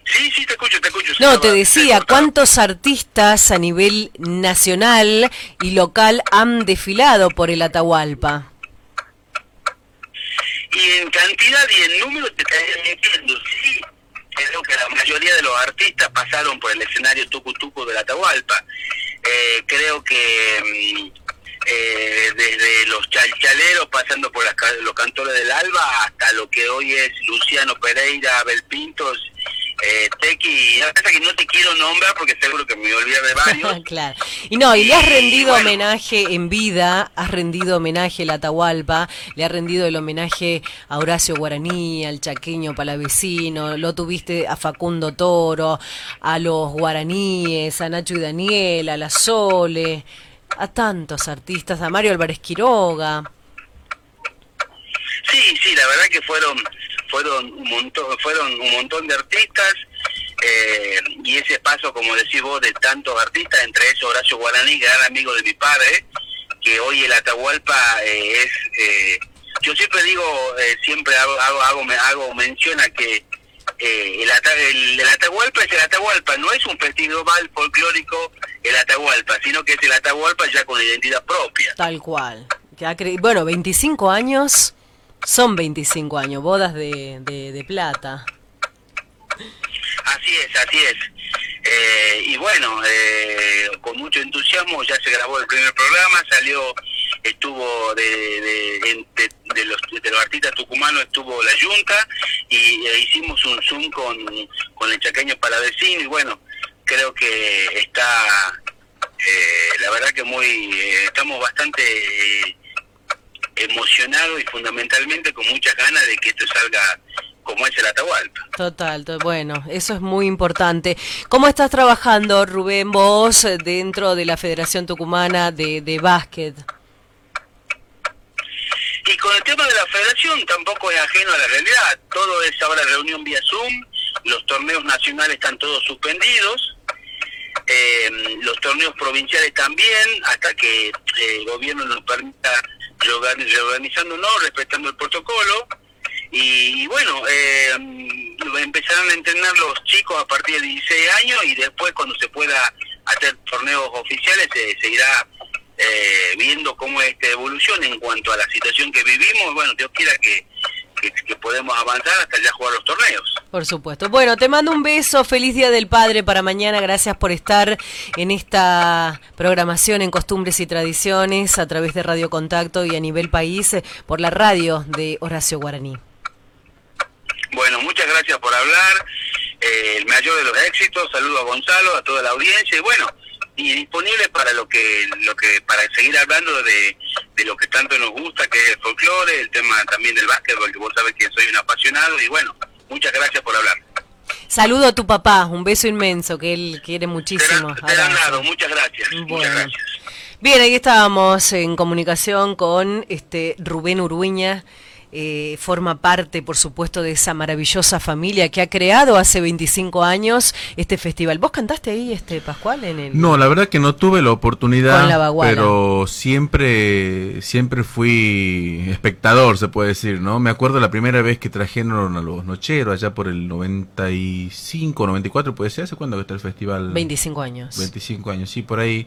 Sí, sí, te escucho, te escucho. No, te decía, ¿cuántos artistas a nivel nacional y local han desfilado por el Atahualpa? Y en cantidad y en número te estaría mintiendo. Sí, creo que la mayoría de los artistas pasaron por el escenario Tucu Tucu de la Atahualpa. Eh, creo que mm, eh, desde los chalchaleros, pasando por las, los cantores del Alba, hasta lo que hoy es Luciano Pereira, Abel Pintos, eh, Tequi, la verdad que no te quiero nombrar porque seguro que me olvidar de varios. claro. Y no, y le has rendido bueno. homenaje en vida, has rendido homenaje a la Atahualpa, le has rendido el homenaje a Horacio Guaraní, al chaqueño palavecino, lo tuviste a Facundo Toro, a los guaraníes, a Nacho y Daniel, a la Sole, a tantos artistas, a Mario Álvarez Quiroga. Sí, sí, la verdad que fueron fueron un montón fueron un montón de artistas eh, y ese paso, como decís vos, de tantos artistas, entre esos Horacio Guaraní, gran amigo de mi padre, que hoy el Atahualpa eh, es... eh, yo siempre digo, eh, siempre hago, hago, hago, me- hago mención a que eh, el, el, el Atahualpa es el Atahualpa, no es un festival folclórico el Atahualpa, sino que es el Atahualpa ya con identidad propia. Tal cual. Bueno, 25 años, son 25 años, bodas de, de, plata. Así es, así es. Eh, y bueno, eh, con mucho entusiasmo ya se grabó el primer programa, salió, estuvo de, de, de- de los artistas tucumanos, estuvo la Junta y eh, hicimos un Zoom con, con el chaqueño Palavecino y bueno, creo que está, eh, la verdad que muy, eh, estamos bastante emocionados y fundamentalmente con muchas ganas de que esto salga como es el Atahualpa. Total, to- bueno, eso es muy importante. ¿Cómo estás trabajando, Rubén, vos, eh, dentro de la Federación Tucumana de, de Básquet? Y con el tema de la federación tampoco es ajeno a la realidad. Todo es ahora reunión vía Zoom, los torneos nacionales están todos suspendidos, eh, los torneos provinciales también, hasta que eh, el gobierno nos permita reorganizándonos, respetando el protocolo. Y, y bueno, eh, empezarán a entrenar los chicos a partir de 16 años y después cuando se pueda hacer torneos oficiales se, se irá eh, viendo cómo es esta evolución en cuanto a la situación que vivimos. Bueno, Dios quiera que, que, que podemos avanzar hasta ya jugar los torneos. Por supuesto. Bueno, te mando un beso, feliz Día del Padre para mañana, gracias por estar en esta programación en Costumbres y Tradiciones a través de Radio Contacto y a nivel país eh, por la radio de Horacio Guaraní. Bueno, muchas gracias por hablar. Eh, el mayor de los éxitos. Saludo a Gonzalo, a toda la audiencia y bueno, y disponible para lo que lo que para seguir hablando de, de lo que tanto nos gusta, que es el folclore, el tema también del básquetbol, que vos sabés que soy un apasionado y bueno, muchas gracias por hablar. Saludo a tu papá, un beso inmenso que él quiere muchísimo. Te han dado, muchas gracias. Muchas Bueno. gracias. Bien, ahí estábamos en comunicación con este Rubén Uruña. Eh, forma parte, por supuesto, de esa maravillosa familia que ha creado hace 25 años este festival. ¿Vos cantaste ahí, este Pascual, en el? No, la verdad que no tuve la oportunidad, la pero siempre siempre fui espectador, se puede decir, ¿no? Me acuerdo la primera vez que trajeron a los Nocheros allá por el 95, 94, puede ser, ¿hace cuándo que está el festival? 25 años. 25 años, sí, por ahí.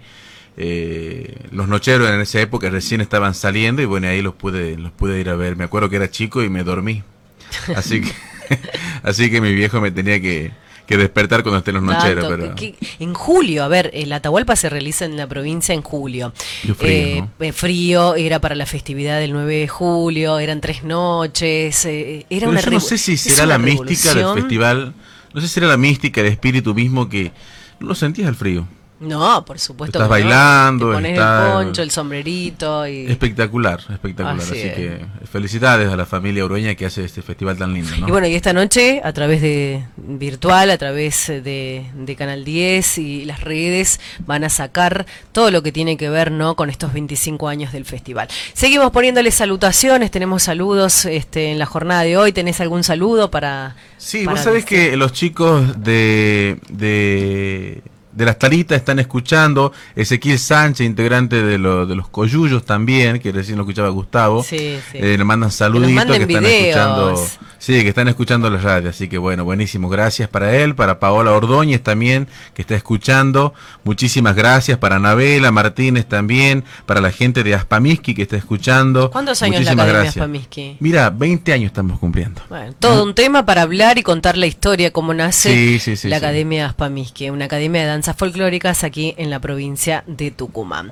Eh, los Nocheros en esa época recién estaban saliendo y bueno, ahí los pude los pude ir a ver. Me acuerdo que era chico y me dormí. Así que así que mi viejo me tenía que, que despertar cuando estén los Nocheros, Tanto, pero que- que- en julio, a ver, el Atahualpa se realiza en la provincia en julio. Frío, Eh, ¿no? eh, frío, era para la festividad del 9 de julio, eran tres noches, eh, era Pero una yo no sé si será la mística del festival, no sé si será la mística, el espíritu mismo que no lo sentías el frío. No, por supuesto. Estás que no. bailando, Te pones el poncho, el sombrerito y... Espectacular, espectacular. Así Así, es. que felicidades a la familia Urueña que hace este festival tan lindo. ¿no? Y bueno, y esta noche, a través de virtual, a través de, de Canal 10 y las redes, van a sacar todo lo que tiene que ver ¿no? con estos 25 años del festival. Seguimos poniéndole salutaciones, tenemos saludos este, en la jornada de hoy. ¿Tenés algún saludo para.? Sí, para vos sabés que los chicos de, de, de las taritas están escuchando, Ezequiel Sánchez, integrante de, lo- de los Coyullos también, que recién lo escuchaba Gustavo, Sí, sí. eh, le mandan saluditos que, están videos. escuchando, sí, que están escuchando la radio, así que bueno, buenísimo, gracias para él, para Paola Ordóñez también, que está escuchando, muchísimas gracias para Anabela Martínez también, para la gente de Aspamiski que está escuchando. ¿Cuántos años la Muchísimas Academia gracias. Aspamiski? Mira, 20 años estamos cumpliendo. Bueno, todo un tema para hablar y contar la historia, cómo nace Sí, la. Academia Aspamisque, una academia de folclóricas aquí en la provincia de Tucumán.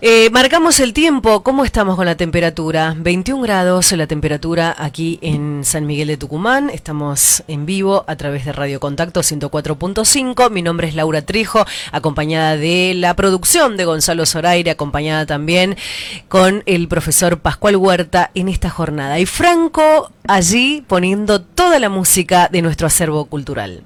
Eh, marcamos el tiempo, ¿cómo estamos con la temperatura? 21 grados la temperatura aquí en San Miguel de Tucumán. Estamos en vivo a través de Radio Contacto 104.5. Mi nombre es Laura Trijo, acompañada de la producción de Gonzalo Zoraire, acompañada también con el profesor Pascual Huerta en esta jornada. Y Franco allí poniendo toda la música de nuestro acervo cultural.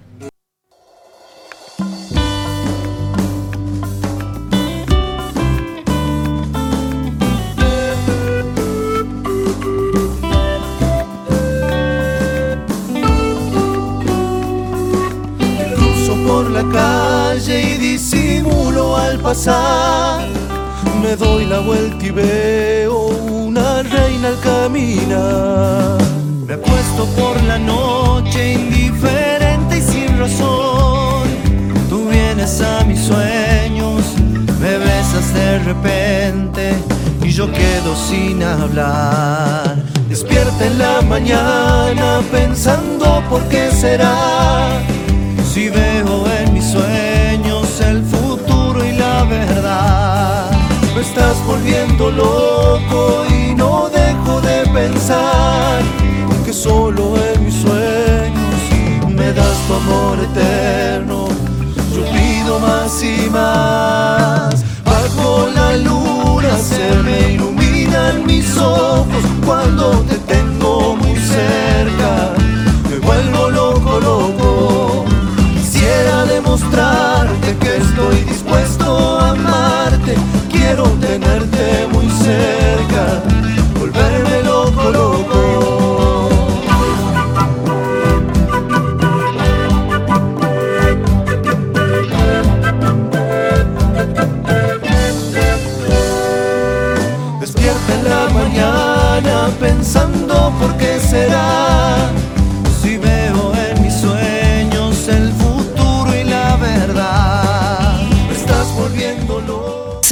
Me doy la vuelta y veo una reina al caminar. Me acuesto por la noche indiferente y sin razón. Tú vienes a mis sueños, me besas de repente y yo quedo sin hablar. Despierta en la mañana pensando por qué será. Si veo en mis sueños verdad, me estás volviendo loco y no dejo de pensar que solo en mis sueños me das tu amor eterno. Yo pido más y más. Bajo la luna se me iluminan mis ojos cuando te tengo muy cerca. Me vuelvo loco. Estoy dispuesto a amarte. Quiero tenerte muy cerca, volverme loco, loco. Despierta en la mañana pensando por qué será.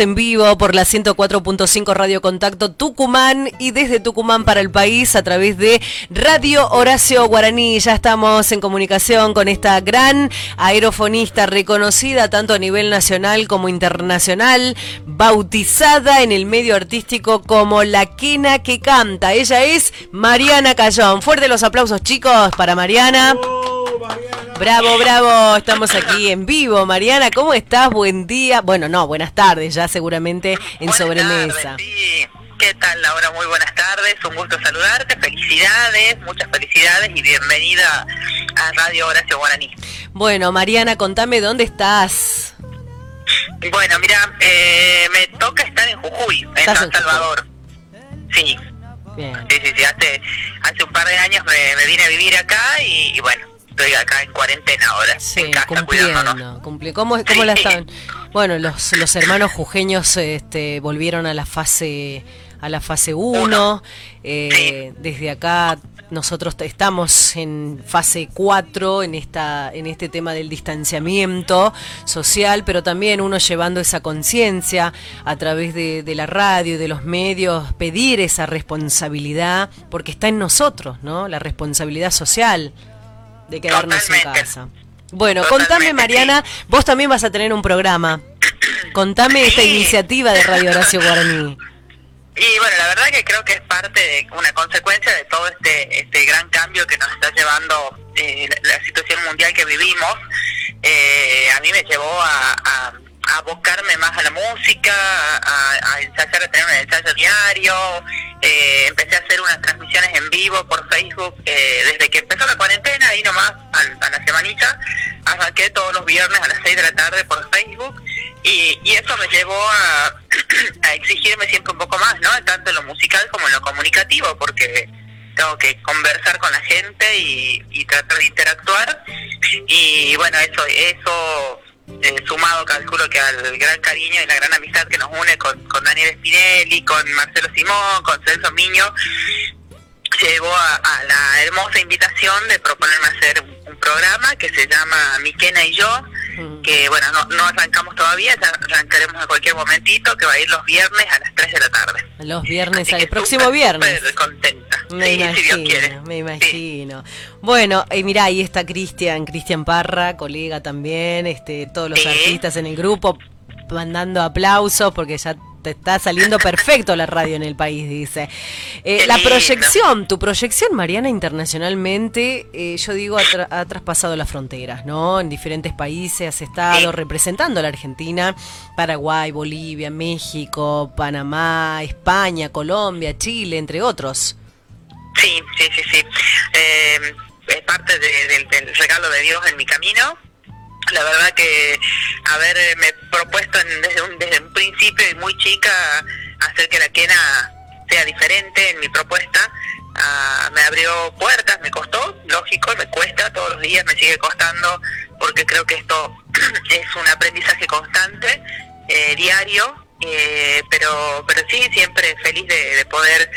En vivo por la 104.5 Radio Contacto Tucumán y desde Tucumán para el país a través de Radio Horacio Guaraní. Ya estamos en comunicación con esta gran aerofonista reconocida tanto a nivel nacional como internacional, bautizada en el medio artístico como la quena que canta. Ella es Mariana Cayón. Fuerte los aplausos chicos para Mariana. Bravo, bravo, estamos aquí en vivo. Mariana, ¿cómo estás? Buen día. Bueno, no, buenas tardes, ya seguramente en sobremesa. ¿Qué tal, Laura? Muy buenas tardes, un gusto saludarte, felicidades, muchas felicidades y bienvenida a Radio Horacio Guaraní. Bueno, Mariana, contame dónde estás. Bueno, mira, eh, me toca estar en Jujuy, en San en Jujuy. Salvador. Sí, Bien. sí, sí, sí, hace, hace un par de años me, me vine a vivir acá y, y bueno, estoy acá en cuarentena ahora, en casa, cuidándonos. Cumpliendo, ¿Cómo, cómo la están? Bueno, los, los hermanos jujeños este, volvieron a la fase a la fase 1. desde acá nosotros estamos en fase 4 en esta en este tema del distanciamiento social, pero también uno llevando esa conciencia a través de, de la radio y de los medios, pedir esa responsabilidad, porque está en nosotros, ¿no? La responsabilidad social de quedarnos en casa. Bueno, contame Mariana, vos también vas a tener un programa. Contame esta iniciativa de Radio Horacio Guaraní. Y bueno, la verdad que creo que es parte de una consecuencia de todo este este gran cambio que nos está llevando eh, la, la situación mundial que vivimos. Eh, a mí me llevó a, a- a abocarme más a la música, a, a ensayar, a tener un ensayo diario. Eh, empecé a hacer unas transmisiones en vivo por Facebook eh, desde que empezó la cuarentena, ahí nomás al- a, la semanita. Arranqué todos los viernes a las 6 de la tarde por Facebook y, eso me llevó a, a exigirme siempre un poco más, ¿no? Tanto en lo musical como en lo comunicativo, porque tengo que conversar con la gente y, y tratar de interactuar. Y bueno, eso, eso eh, sumado calculo que al gran cariño y la gran amistad que nos une con, con Daniel Spinelli, con Marcelo Simón, con Celso Miño, llevó a, a la hermosa invitación de proponerme hacer un, programa que se llama Miquena y yo, que bueno, no, no arrancamos todavía, ya arrancaremos en cualquier momentito, que va a ir los viernes a las 3 de la tarde. Los viernes, el próximo viernes. Contenta. Me Sí, si Dios quiere. imagino, me imagino. Bueno, y mirá, ahí está Cristian, Cristian Parra, colega también, este, todos los Sí. artistas en el grupo mandando aplausos porque ya te está saliendo perfecto la radio en el país, dice. Eh, la proyección, tu proyección, Mariana, internacionalmente, eh, yo digo, ha, tra- ha traspasado las fronteras, ¿no? En diferentes países has estado representando a la Argentina, Paraguay, Bolivia, México, Panamá, España, Colombia, Chile, entre otros. Sí, sí, sí, sí. Eh, es parte de- del- del regalo de Dios en mi camino. La verdad que haberme propuesto en- desde, un, desde un principio y muy chica hacer que la quena sea diferente en mi propuesta, ah, me abrió puertas, me costó, lógico, me cuesta, todos los días me sigue costando, porque creo que esto es un aprendizaje constante, eh, diario, eh, pero pero sí, siempre feliz de poder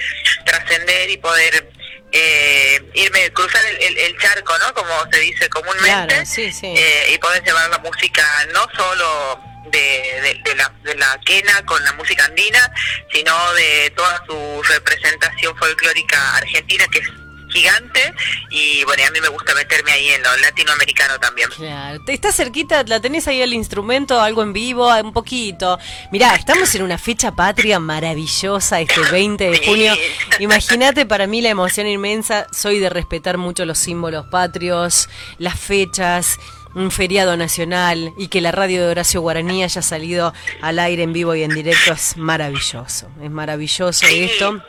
trascender y poder eh, irme, cruzar el, el- el charco, ¿no? Como se dice comúnmente, Claro, sí, sí. eh, y poder llevar la música no solo de, de- de la, de la quena con la música andina, sino de toda su representación folclórica argentina, que es gigante, y bueno, y a mí me gusta meterme ahí en lo latinoamericano también. Claro, está cerquita, la tenés ahí el instrumento, algo en vivo, un poquito. Mirá, estamos en una fecha patria maravillosa este 20 de junio. Imagínate para mí la emoción inmensa, soy de respetar mucho los símbolos patrios, las fechas, un feriado nacional y que la radio de Horacio Guaraní haya salido al aire en vivo y en directo es maravilloso. Es maravilloso esto.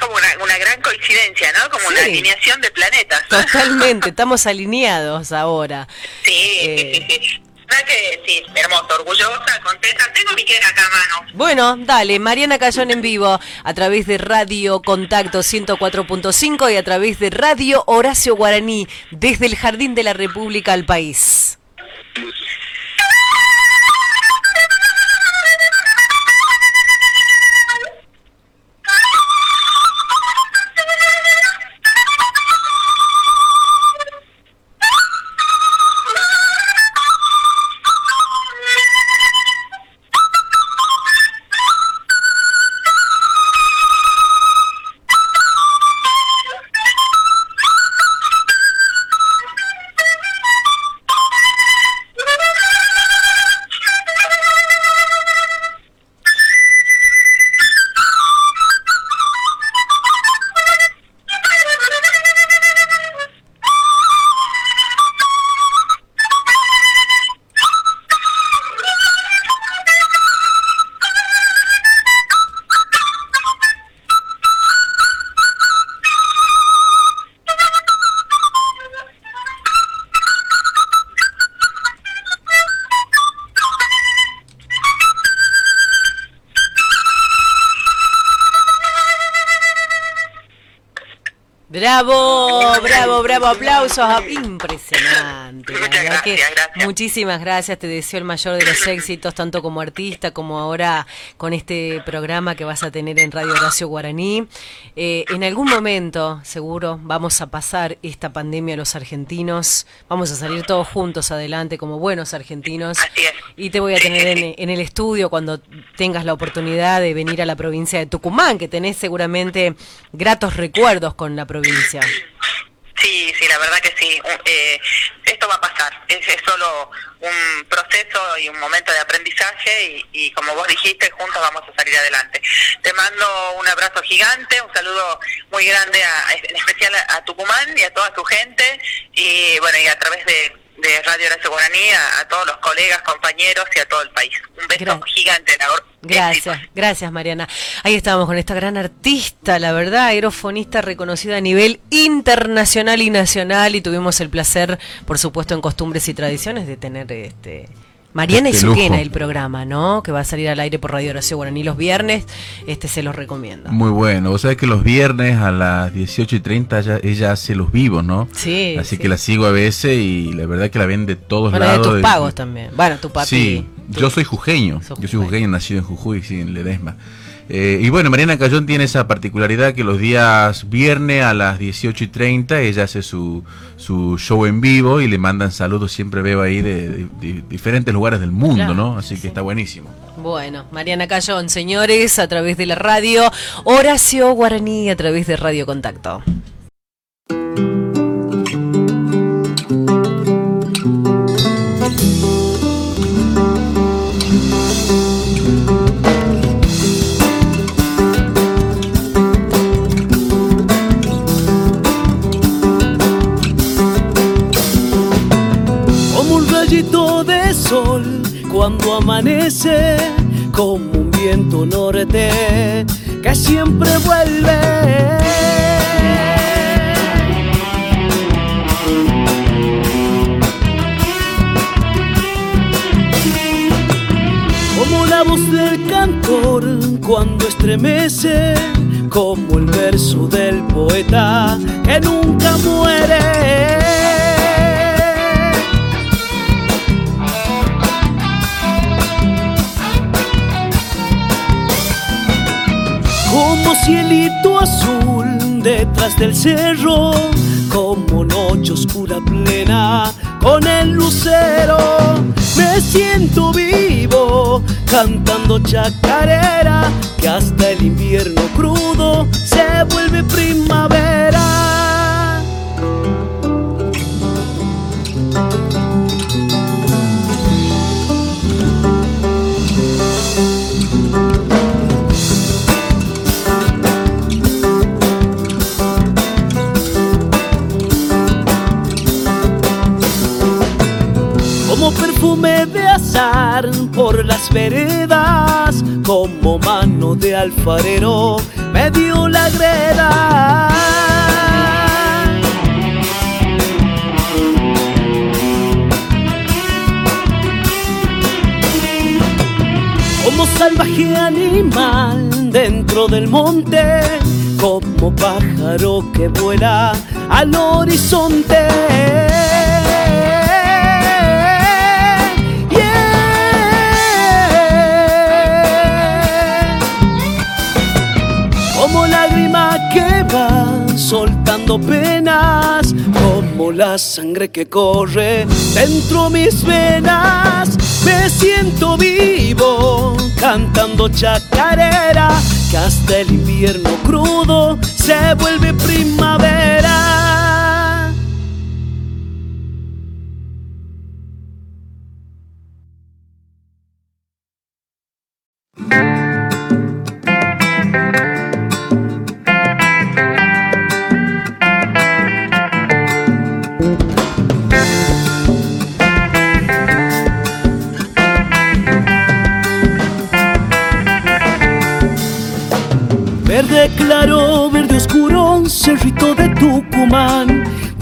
Como una, una gran coincidencia, ¿no? Como una alineación de planetas. Totalmente, estamos alineados ahora. Sí, Eh, sí, sí, sí. ¿Verdad que sí, hermoso, orgullosa, contenta? Tengo mi quena acá a mano. Bueno, dale, Mariana Cayón en vivo a través de Radio Contacto 104.5 y a través de Radio Horacio Guaraní desde el Jardín de la República al país. Bravo, bravo, bravo, aplausos. Impresionante. la verdad que Muchísimas gracias, te deseo el mayor de los éxitos, tanto como artista como ahora con este programa que vas a tener en Radio Horacio Guaraní. Eh, en algún momento, seguro, vamos a pasar esta pandemia los argentinos, vamos a salir todos juntos adelante como buenos argentinos. Y te voy a tener en, en el estudio cuando tengas la oportunidad de venir a la provincia de Tucumán, que tenés seguramente gratos recuerdos con la provincia. Sí, sí, la verdad que sí. Eh, esto va a pasar. Es, es solo un proceso y un momento de aprendizaje y, y como vos dijiste, juntos vamos a salir adelante. Te mando un abrazo gigante, un saludo muy grande, a- en especial a, a Tucumán y a toda tu gente y bueno, y a través de, de Radio Horacio Guaraní, a, a todos los colegas, compañeros y a todo el país. Un beso gigante, Laura. Gracias, gracias Mariana. Ahí estábamos con esta gran artista, la verdad, aerofonista reconocida a nivel internacional y nacional y tuvimos el placer, por supuesto, en Costumbres y Tradiciones de tener este Mariana y Este Suquena lujo. el programa, ¿no? Que va a salir al aire por Radio Horacio Guaraní los viernes, este se los recomiendo. Muy bueno. Vos sabés que los viernes a las 18 y 30 ella, ella hace los vivos, ¿no? Sí, Así sí. que la sigo a veces y la verdad que la ven de todos Bueno, de lados. tus de- pagos también. Bueno, tu papi. Sí, yo soy jujeño. Yo soy jujeño, nacido en Jujuy, sí, en Ledesma. Eh, y bueno, Mariana Cayón tiene esa particularidad que los días viernes a las 18 y 30 ella hace su, su show en vivo y le mandan saludos, siempre veo ahí de, de- de diferentes lugares del mundo, Claro, ¿no? Así que está buenísimo. Bueno, Mariana Cayón, señores, a través de la radio, Horacio Guaraní a través de Radio Contacto. Cuando amanece como un viento norte que siempre vuelve. Como la voz del cantor cuando estremece, como el verso del poeta que nunca muere. Cielito azul detrás del cerro, como noche oscura plena con el lucero. Me siento vivo cantando chacarera, que hasta el invierno crudo se vuelve primavera. Por las veredas, como mano de alfarero me dio la greda. Como salvaje animal dentro del monte, como pájaro que vuela al horizonte. Como lágrima que va soltando penas, como la sangre que corre dentro mis venas. Me siento vivo cantando chacarera, que hasta el invierno crudo se vuelve primavera.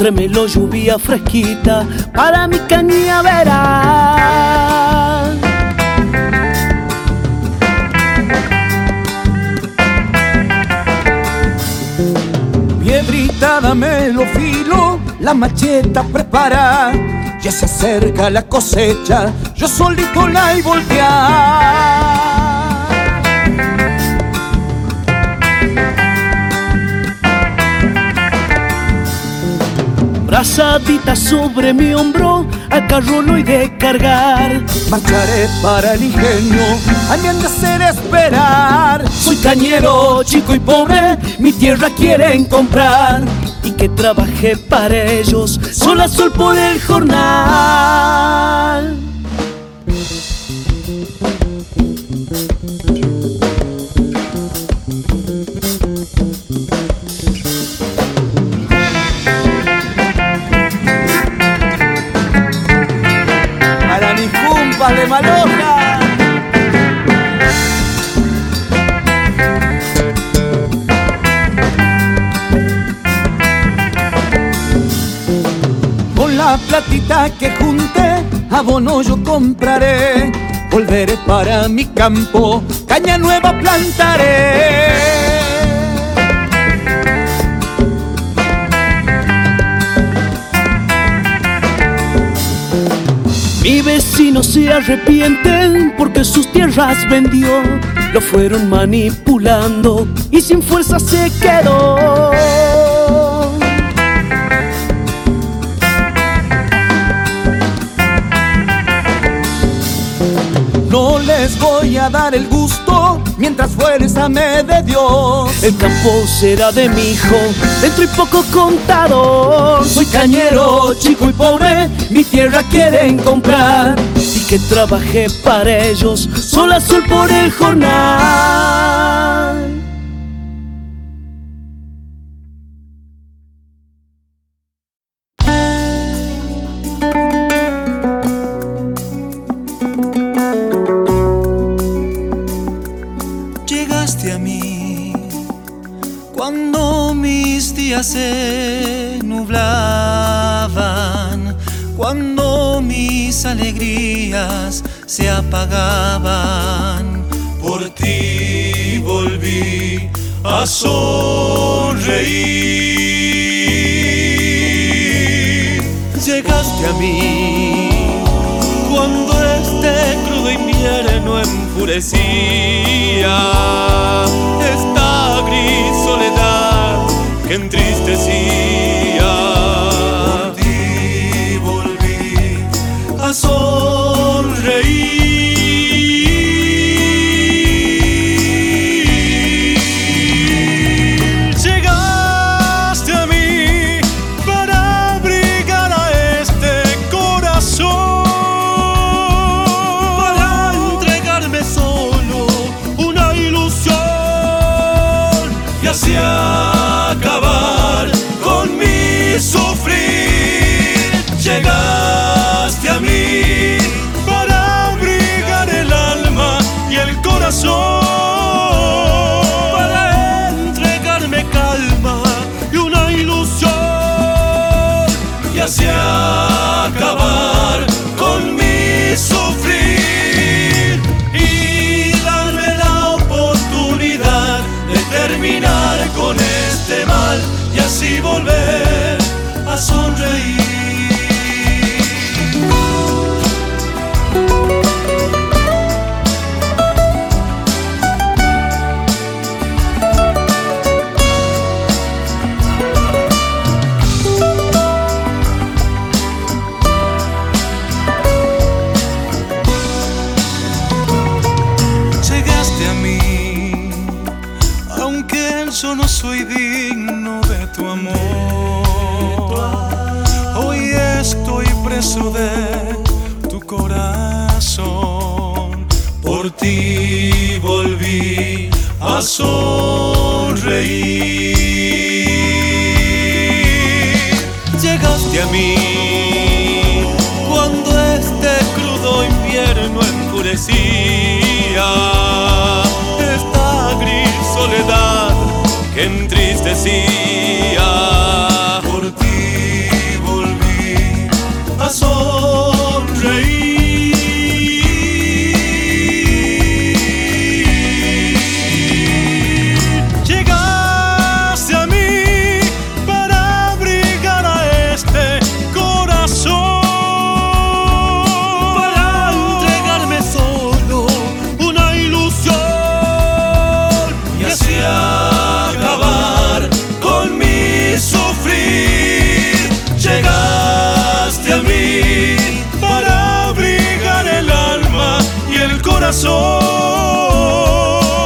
Trémelo lluvia fresquita para mi cañavera. Piedrata, dame lo filo, la macheta prepara. Ya se acerca la cosecha, yo solito la y voltear. Brazadita sobre mi hombro, al carro lo de cargar. Marcharé para el ingenio, a mi han de hacer esperar. Soy cañero, chico y pobre, mi tierra quieren comprar. Y que trabajé para ellos, sol a sol por el jornal. De Maloja. Con la platita que junté, abono yo compraré. Volveré para mi campo, caña nueva plantaré. Mi vecino se arrepiente porque sus tierras vendió. Lo fueron manipulando y sin fuerza se quedó. No les voy a dar el gusto mientras fuerza de Dios. El campo será de mi hijo, dentro y poco contador. Soy cañero, chico y pobre, mi tierra quieren comprar. Y que trabajé para ellos, sol a sol por el jornal.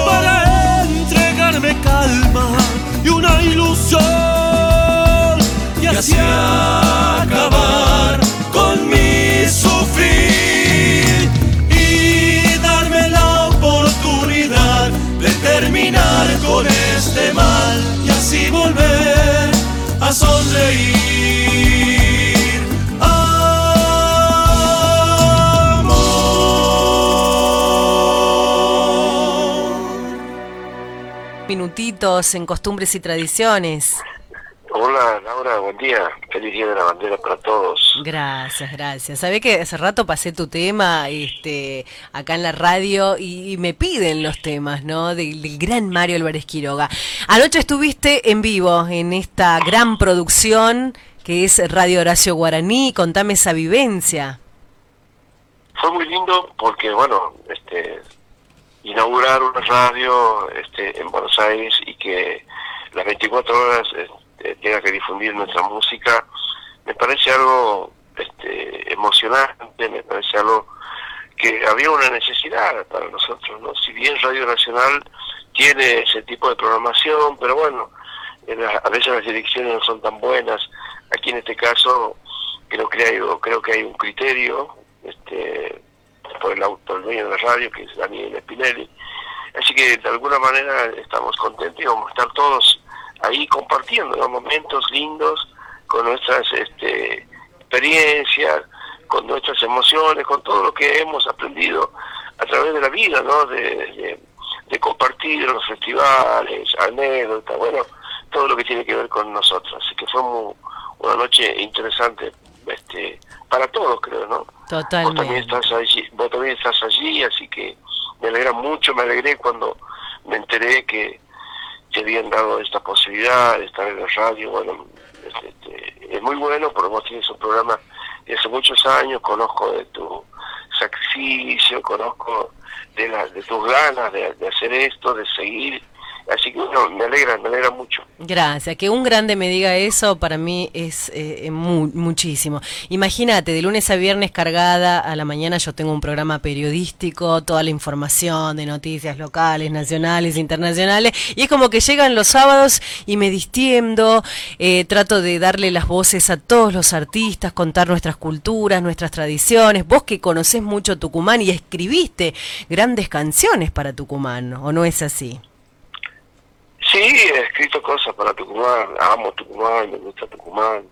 Para entregarme calma y una ilusión y así acabar con mi sufrir y darme la oportunidad de terminar con este mal y así volver a sonreír. Minutitos en costumbres y tradiciones. Hola Laura, buen día. Feliz día de la bandera para todos. Gracias, gracias. Sabé que hace rato pasé tu tema este, acá en la radio y, y me piden los temas, ¿no? Del, del gran Mario Álvarez Quiroga. Anoche estuviste en vivo en esta gran producción que es Radio Horacio Guaraní. Contame esa vivencia. Fue muy lindo porque, bueno, este, inaugurar una radio este, en Buenos Aires y que las 24 horas este, tenga que difundir nuestra música, me parece algo este, emocionante, me parece algo que había una necesidad para nosotros, ¿no? Si bien Radio Nacional tiene ese tipo de programación, pero bueno, a veces las direcciones no son tan buenas. Aquí en este caso creo que hay, creo que hay un criterio este, por el autor el dueño de la radio, que es Daniel Spinelli. Así que de alguna manera estamos contentos y vamos a estar todos ahí compartiendo ¿no? momentos lindos con nuestras este, experiencias, con nuestras emociones, con todo lo que hemos aprendido a través de la vida, ¿no? de, de- compartir los festivales, anécdotas, bueno, todo lo que tiene que ver con nosotros. Así que fue mu- una noche interesante este, para todos, creo, ¿no? Vos también Totalmente. estás allí, vos también estás allí, así que me alegra mucho, me alegré cuando me enteré que te habían dado esta posibilidad de estar en la radio, bueno, este, este, es muy bueno porque vos tienes un programa de hace muchos años, conozco de tu sacrificio, conozco de, la, de tus ganas de, de hacer esto, de seguir, así que bueno, me alegra, me alegra mucho. Gracias. Que un grande me diga eso para mí es eh, mu- muchísimo. Imagínate, de lunes a viernes cargada, a la mañana yo tengo un programa periodístico, toda la información de noticias locales, nacionales, internacionales, y es como que llegan los sábados y me distiendo, eh, trato de darle las voces a todos los artistas, contar nuestras culturas, nuestras tradiciones. Vos que conocés mucho Tucumán y escribiste grandes canciones para Tucumán, ¿o no es así? Sí, he escrito cosas para Tucumán, amo Tucumán, me gusta Tucumán.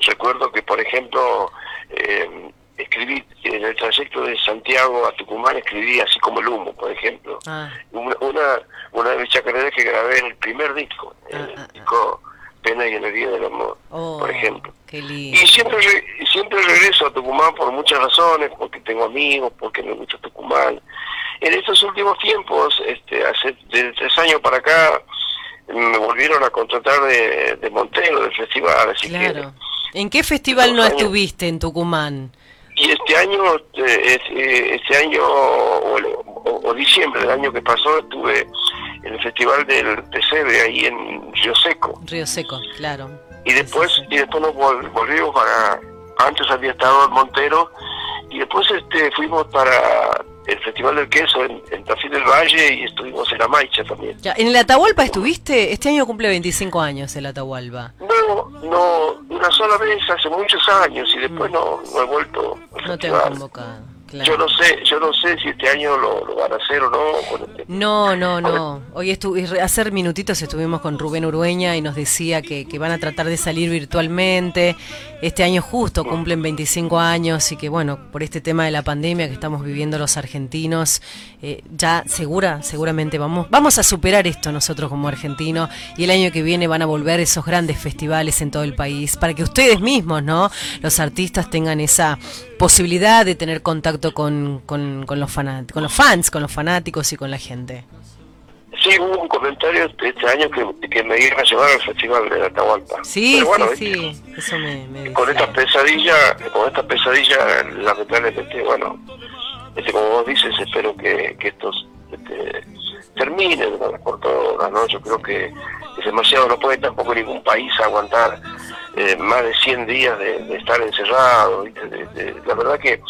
Recuerdo que, por ejemplo, eh, escribí en el trayecto de Santiago a Tucumán, escribí así como el humo, por ejemplo. Ah. Una, una, una de mis chacareras que grabé en el primer disco, el disco Pena y Alegría del Amor, Oh, por ejemplo. Qué lindo. Y siempre, re- siempre regreso a Tucumán por muchas razones, porque tengo amigos, porque me gusta Tucumán. En estos últimos tiempos, este, hace de tres años para acá, me volvieron a contratar de, de Montero, del festival, así Claro. ¿En qué festival no años. estuviste en Tucumán? que... Y este año, eh, eh, este año, o, o- o diciembre del año que pasó, estuve en el festival del Pesebre, ahí en Río Seco. Río Seco, claro. y después y después nos vol- volvimos para antes había estado en Montero y después este fuimos para el Festival del Queso en, en Tafí del Valle y estuvimos en La Maicha también Ya, ¿En el Atahualpa estuviste? Este año cumple 25 años el Atahualpa. no no una sola vez hace muchos años y después no, no he vuelto al No te han convocado. Claro. yo no sé yo no sé si este año lo, lo van a hacer o no con este- No, no, no. Hoy estu hace minutitos estuvimos con Rubén Urueña y nos decía que, que van a tratar de salir virtualmente. Este año justo cumplen 25 años y que bueno, por este tema de la pandemia que estamos viviendo los argentinos, eh, ya segura, seguramente vamos, vamos a superar esto nosotros como argentinos y el año que viene van a volver esos grandes festivales en todo el país para que ustedes mismos, ¿no? Los artistas tengan esa posibilidad de tener contacto con, con, con los, fanat- con los fans, con los fanáticos y con la gente. sí hubo un comentario este año que, que me iban a llevar al Festival de Atahualpa Sí, bueno, sí, sí, eso me, me con esta pesadilla, con esta pesadilla, lamentablemente, bueno, este, como vos dices, espero que, que esto este, termine por todas, ¿no? Yo creo que es demasiado, no puede tampoco ningún país aguantar eh, más de 100 días de, de estar encerrado. De- de- la verdad que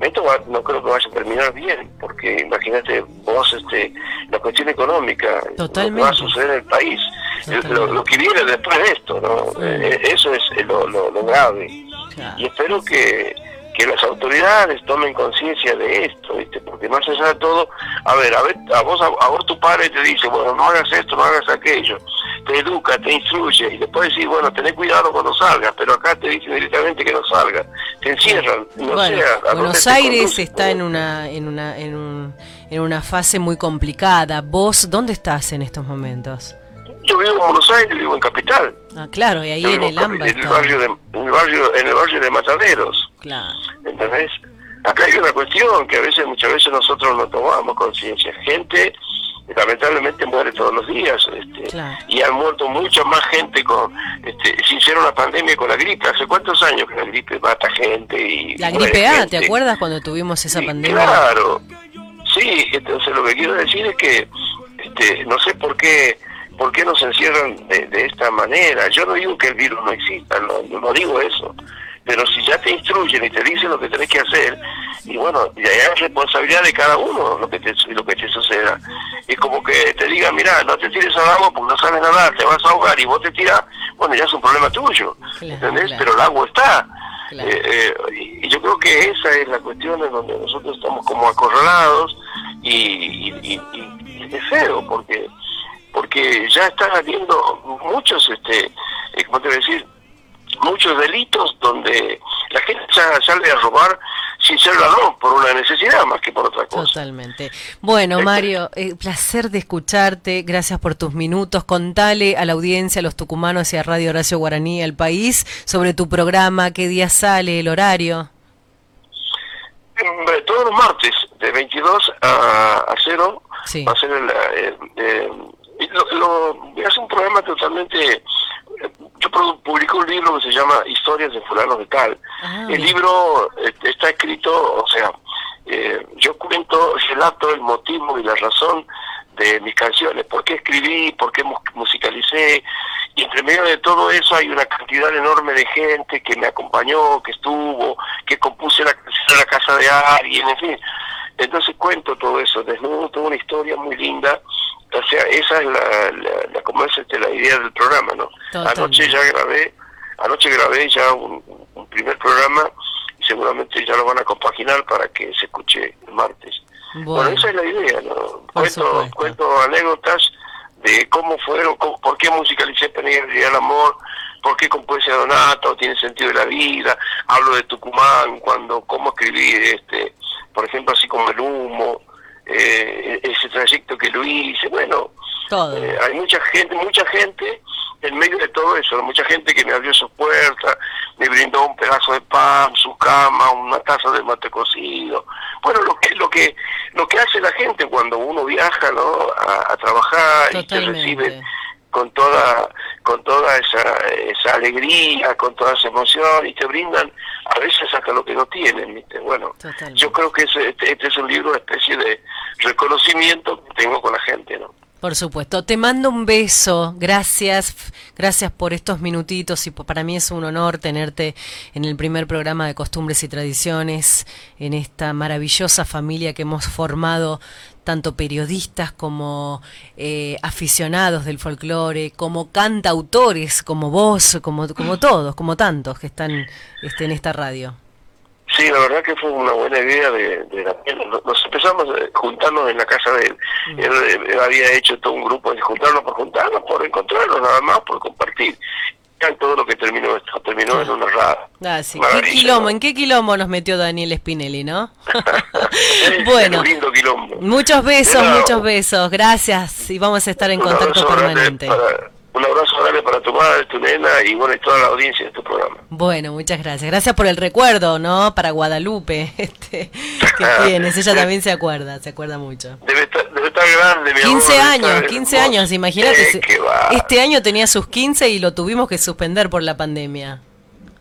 esto va- no creo que vaya a terminar bien, porque imagínate vos este, la cuestión económica, lo que va a suceder en el país, lo, lo que viene después de esto, ¿no? Eh, eso es lo, lo- lo grave. Y espero que, que las autoridades tomen conciencia de esto, ¿viste? Porque más allá de todo, a ver, a ver, a vos, a, vos tu padre te dice, bueno, no hagas esto, no hagas aquello, te educa, te instruye, y después decís, bueno, tenés cuidado cuando salgas, pero acá te dicen directamente que no salgas, te encierran, no Bueno, sé, a- a dónde Buenos Aires está en una, en una, en un, en una fase muy complicada. ¿Vos dónde estás en estos momentos? Yo vivo en Buenos Aires, vivo en Capital, Ah, claro, y ahí en el AMBA en el barrio de, en el barrio, en el barrio de Mataderos. Claro. ¿entendés? Acá hay una cuestión que a veces, muchas veces nosotros no tomamos conciencia. Gente, lamentablemente, muere todos los días. Este, Claro. Y han muerto mucha más gente con, este, sin ser una pandemia con la gripe. ¿Hace cuántos años que la gripe mata gente? y La gripe A, gente? ¿te acuerdas cuando tuvimos esa pandemia? Claro, sí, entonces lo que quiero decir es que este, no sé por qué por qué nos encierran de, de esta manera. Yo no digo que el virus no exista, no, no digo eso, pero si ya te instruyen y te dicen lo que tenés que hacer, y bueno, ya es responsabilidad de cada uno lo que te, lo que te suceda. Es como que te digan, mira, no te tires al agua porque no sabes nadar, te vas a ahogar y vos te tiras, bueno, ya es un problema tuyo, ¿entendés? claro. Pero el agua está. Eh, eh, y yo creo que esa es la cuestión en donde nosotros estamos como acorralados y- y- y es feo porque porque ya están habiendo muchos este eh, ¿cómo te voy a decir? muchos delitos donde la gente sale a robar sin ser ladrón, por una necesidad más que por otra cosa. Totalmente. Bueno, Mario, eh, placer de escucharte. Gracias por tus minutos. Contale a la audiencia, a los tucumanos y a Radio Horacio Guaraní, al país, sobre tu programa, qué día sale, el horario. Todos los martes, de 22 a, a 0, Sí. va a ser el... eh, eh, y lo, lo- hacer un programa totalmente... Yo publico un libro que se llama Historias de fulanos de tal. Ah, el libro eh, está escrito, o sea, eh, yo cuento, relato el motivo y la razón de mis canciones, por qué escribí, por qué mu- musicalicé, y entre medio de todo eso hay una cantidad enorme de gente que me acompañó, que estuvo, que compuse la casa de alguien, en fin. Entonces cuento todo eso, desnudo toda una historia muy linda, o sea, esa es la, la, la- como es este, la idea del programa, ¿no? Anoche ya grabé, anoche grabé ya un, un primer programa y seguramente ya lo van a compaginar para que se escuche el martes. Bueno, Bueno, esa es la idea, ¿no? Cuento, cuento anécdotas de cómo fueron, cómo- por qué musicalicé Penegra y el amor, por qué compuse a Donato, tiene sentido de la vida, hablo de Tucumán, cuando, cómo escribí, este, por ejemplo, así como el humo, eh, ese trayecto que lo hice, bueno, eh, hay mucha gente, mucha gente en medio de todo eso, mucha gente que me abrió sus puertas, me brindó un pedazo de pan, su cama, una taza de mate cocido. Bueno, lo que lo que lo que hace la gente cuando uno viaja, ¿no? A, a trabajar y te recibe con toda con toda esa esa alegría, con toda esa emoción y te brindan a veces hasta lo que no tienen, ¿viste? Bueno, yo creo que ese- este, este es un libro, una especie de reconocimiento que tengo con la gente, ¿no? Por supuesto. Te mando un beso. Gracias. Gracias por estos minutitos y para mí es un honor tenerte en el primer programa de Costumbres y Tradiciones, en esta maravillosa familia que hemos formado tanto periodistas como eh, aficionados del folclore, como cantautores, como vos, como, como todos, como tantos que están este, en esta radio. Sí, la verdad que fue una buena idea de, de Daniel. Nos- empezamos a juntarnos en la casa de él. Él, eh, había hecho todo un grupo de juntarnos por juntarnos, por encontrarnos nada más, por compartir. Todo lo que terminó esto, terminó en una. Ah, sí. ¿Qué Maravilla, quilombo? ¿En qué quilombo nos metió Daniel Spinelli, no? bueno. Un lindo quilombo. Muchos besos, muchos besos. Gracias y vamos a estar en un contacto permanente. para- un abrazo grande para tu madre, tu nena y bueno, y toda la audiencia de tu programa. Bueno, muchas gracias. Gracias por el recuerdo, ¿no? Para Guadalupe, este, que tienes. Ella también se acuerda, se acuerda mucho. Debe estar, estar grande, mi amor. 15 debe años, estar 15 hermosa. años, imagínate. Eh. Este año tenía sus 15 y lo tuvimos que suspender por la pandemia.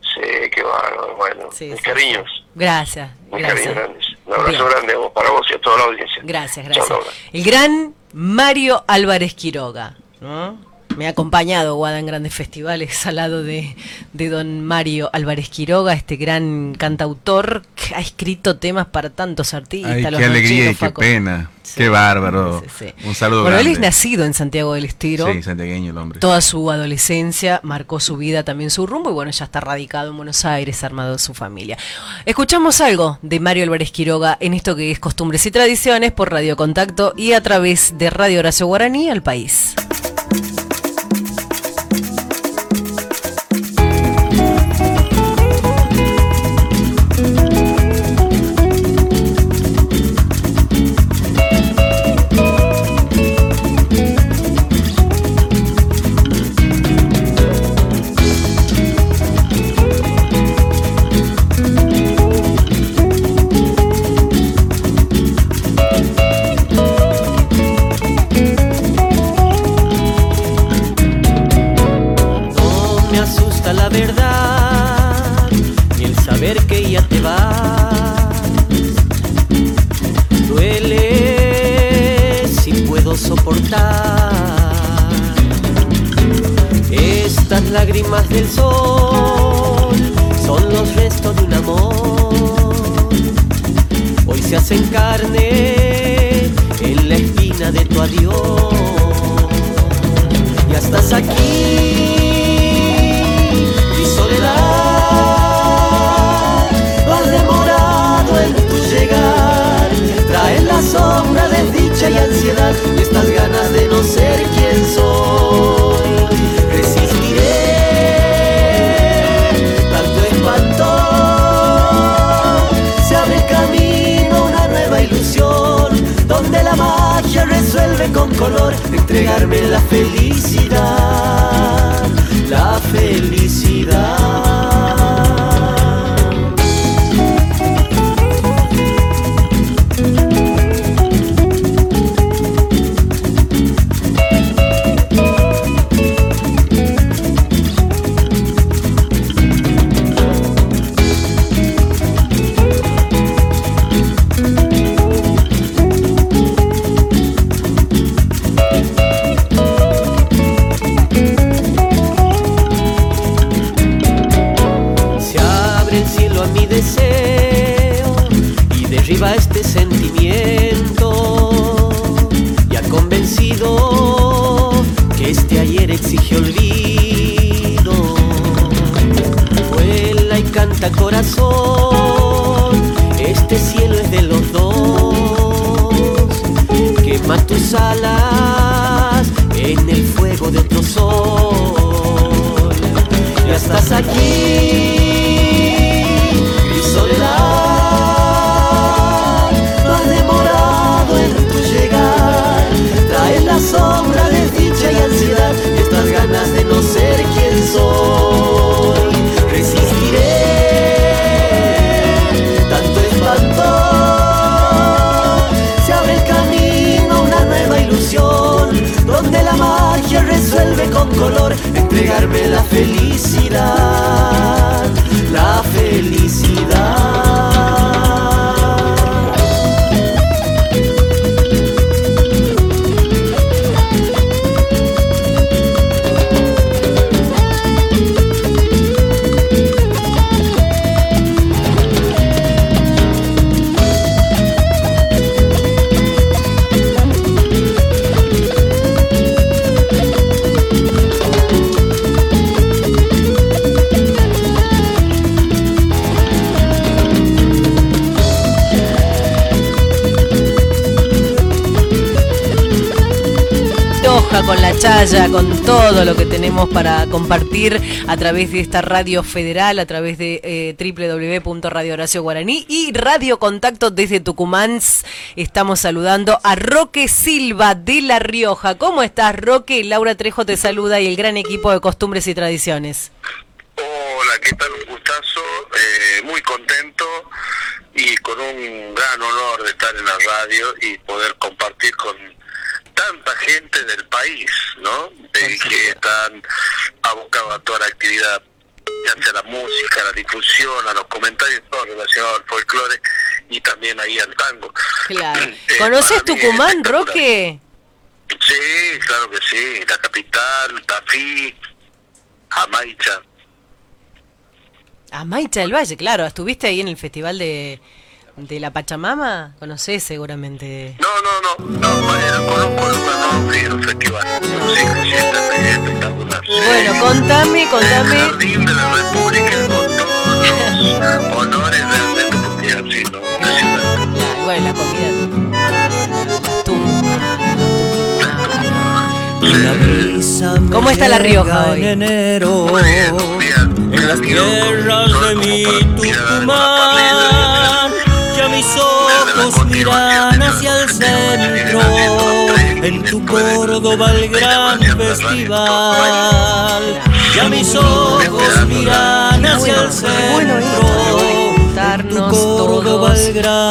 Sí, qué bárbaro. Bueno, mis cariños. Gracias, Mis cariños gracias. grandes. Un abrazo Bien. grande para vos y a toda la audiencia. Gracias, gracias. Laura. El gran Mario Álvarez Quiroga, ¿no? Me ha acompañado Guada en grandes festivales al lado de, de don Mario Álvarez Quiroga, este gran cantautor que ha escrito temas para tantos artistas. Ay, los qué alegría y qué pena. Qué bárbaro. Un saludo Bueno, él grande. es nacido en Santiago del Estero. Sí, santiagueño el hombre. Toda su adolescencia marcó su vida, también su rumbo, y bueno, ya está radicado en Buenos Aires, armado su familia. Escuchamos algo de Mario Álvarez Quiroga en esto que es Costumbres y Tradiciones por Radio Contacto y a través de Radio Horacio Guaraní al país. Estas lágrimas del sol, son los restos de un amor. Hoy se hacen carne en la espina de tu adiós. Ya estás aquí, asombra desdicha y ansiedad y estas ganas de no ser quien soy. Resistiré tanto espanto. Se abre el camino una nueva ilusión donde la magia resuelve con color entregarme la felicidad, la felicidad. Chaya, con todo lo que tenemos para compartir a través de esta radio federal, a través de eh, Horacio Guaraní y Radio Contacto desde Tucumán. Estamos saludando a Roque Silva de La Rioja. ¿Cómo estás, Roque? Laura Trejo te saluda y el gran equipo de costumbres y tradiciones. Hola, ¿qué tal? Un gustazo, eh, muy contento y con un gran honor de estar en la radio y poder compartir con tanta gente del país, ¿no? De que están abocados a toda la actividad, ya sea la música, la difusión, a los comentarios, todo relacionado al folclore y también ahí al tango. Claro. Eh, ¿Conoces Tucumán. Roque? Sí, claro que sí, la capital, Tafí, Amaicha. A Maicha del Valle, claro. ¿Estuviste ahí en el festival de, de la Pachamama? Conocés seguramente. No, no, no, no, eh, conozco el no fui al festival. No, sí, sí, es espectacular. Bueno, contame, contame. Jardín de la República con todos los honores realmente porque así, ¿no? Bueno, la comida. ¿Cómo está La Rioja hoy? En enero, en las tierras de mi Tucumán, ya mis ojos miran hacia el centro, en tu Córdoba el gran festival, ya mis ojos miran hacia el centro. Juntarnos todos.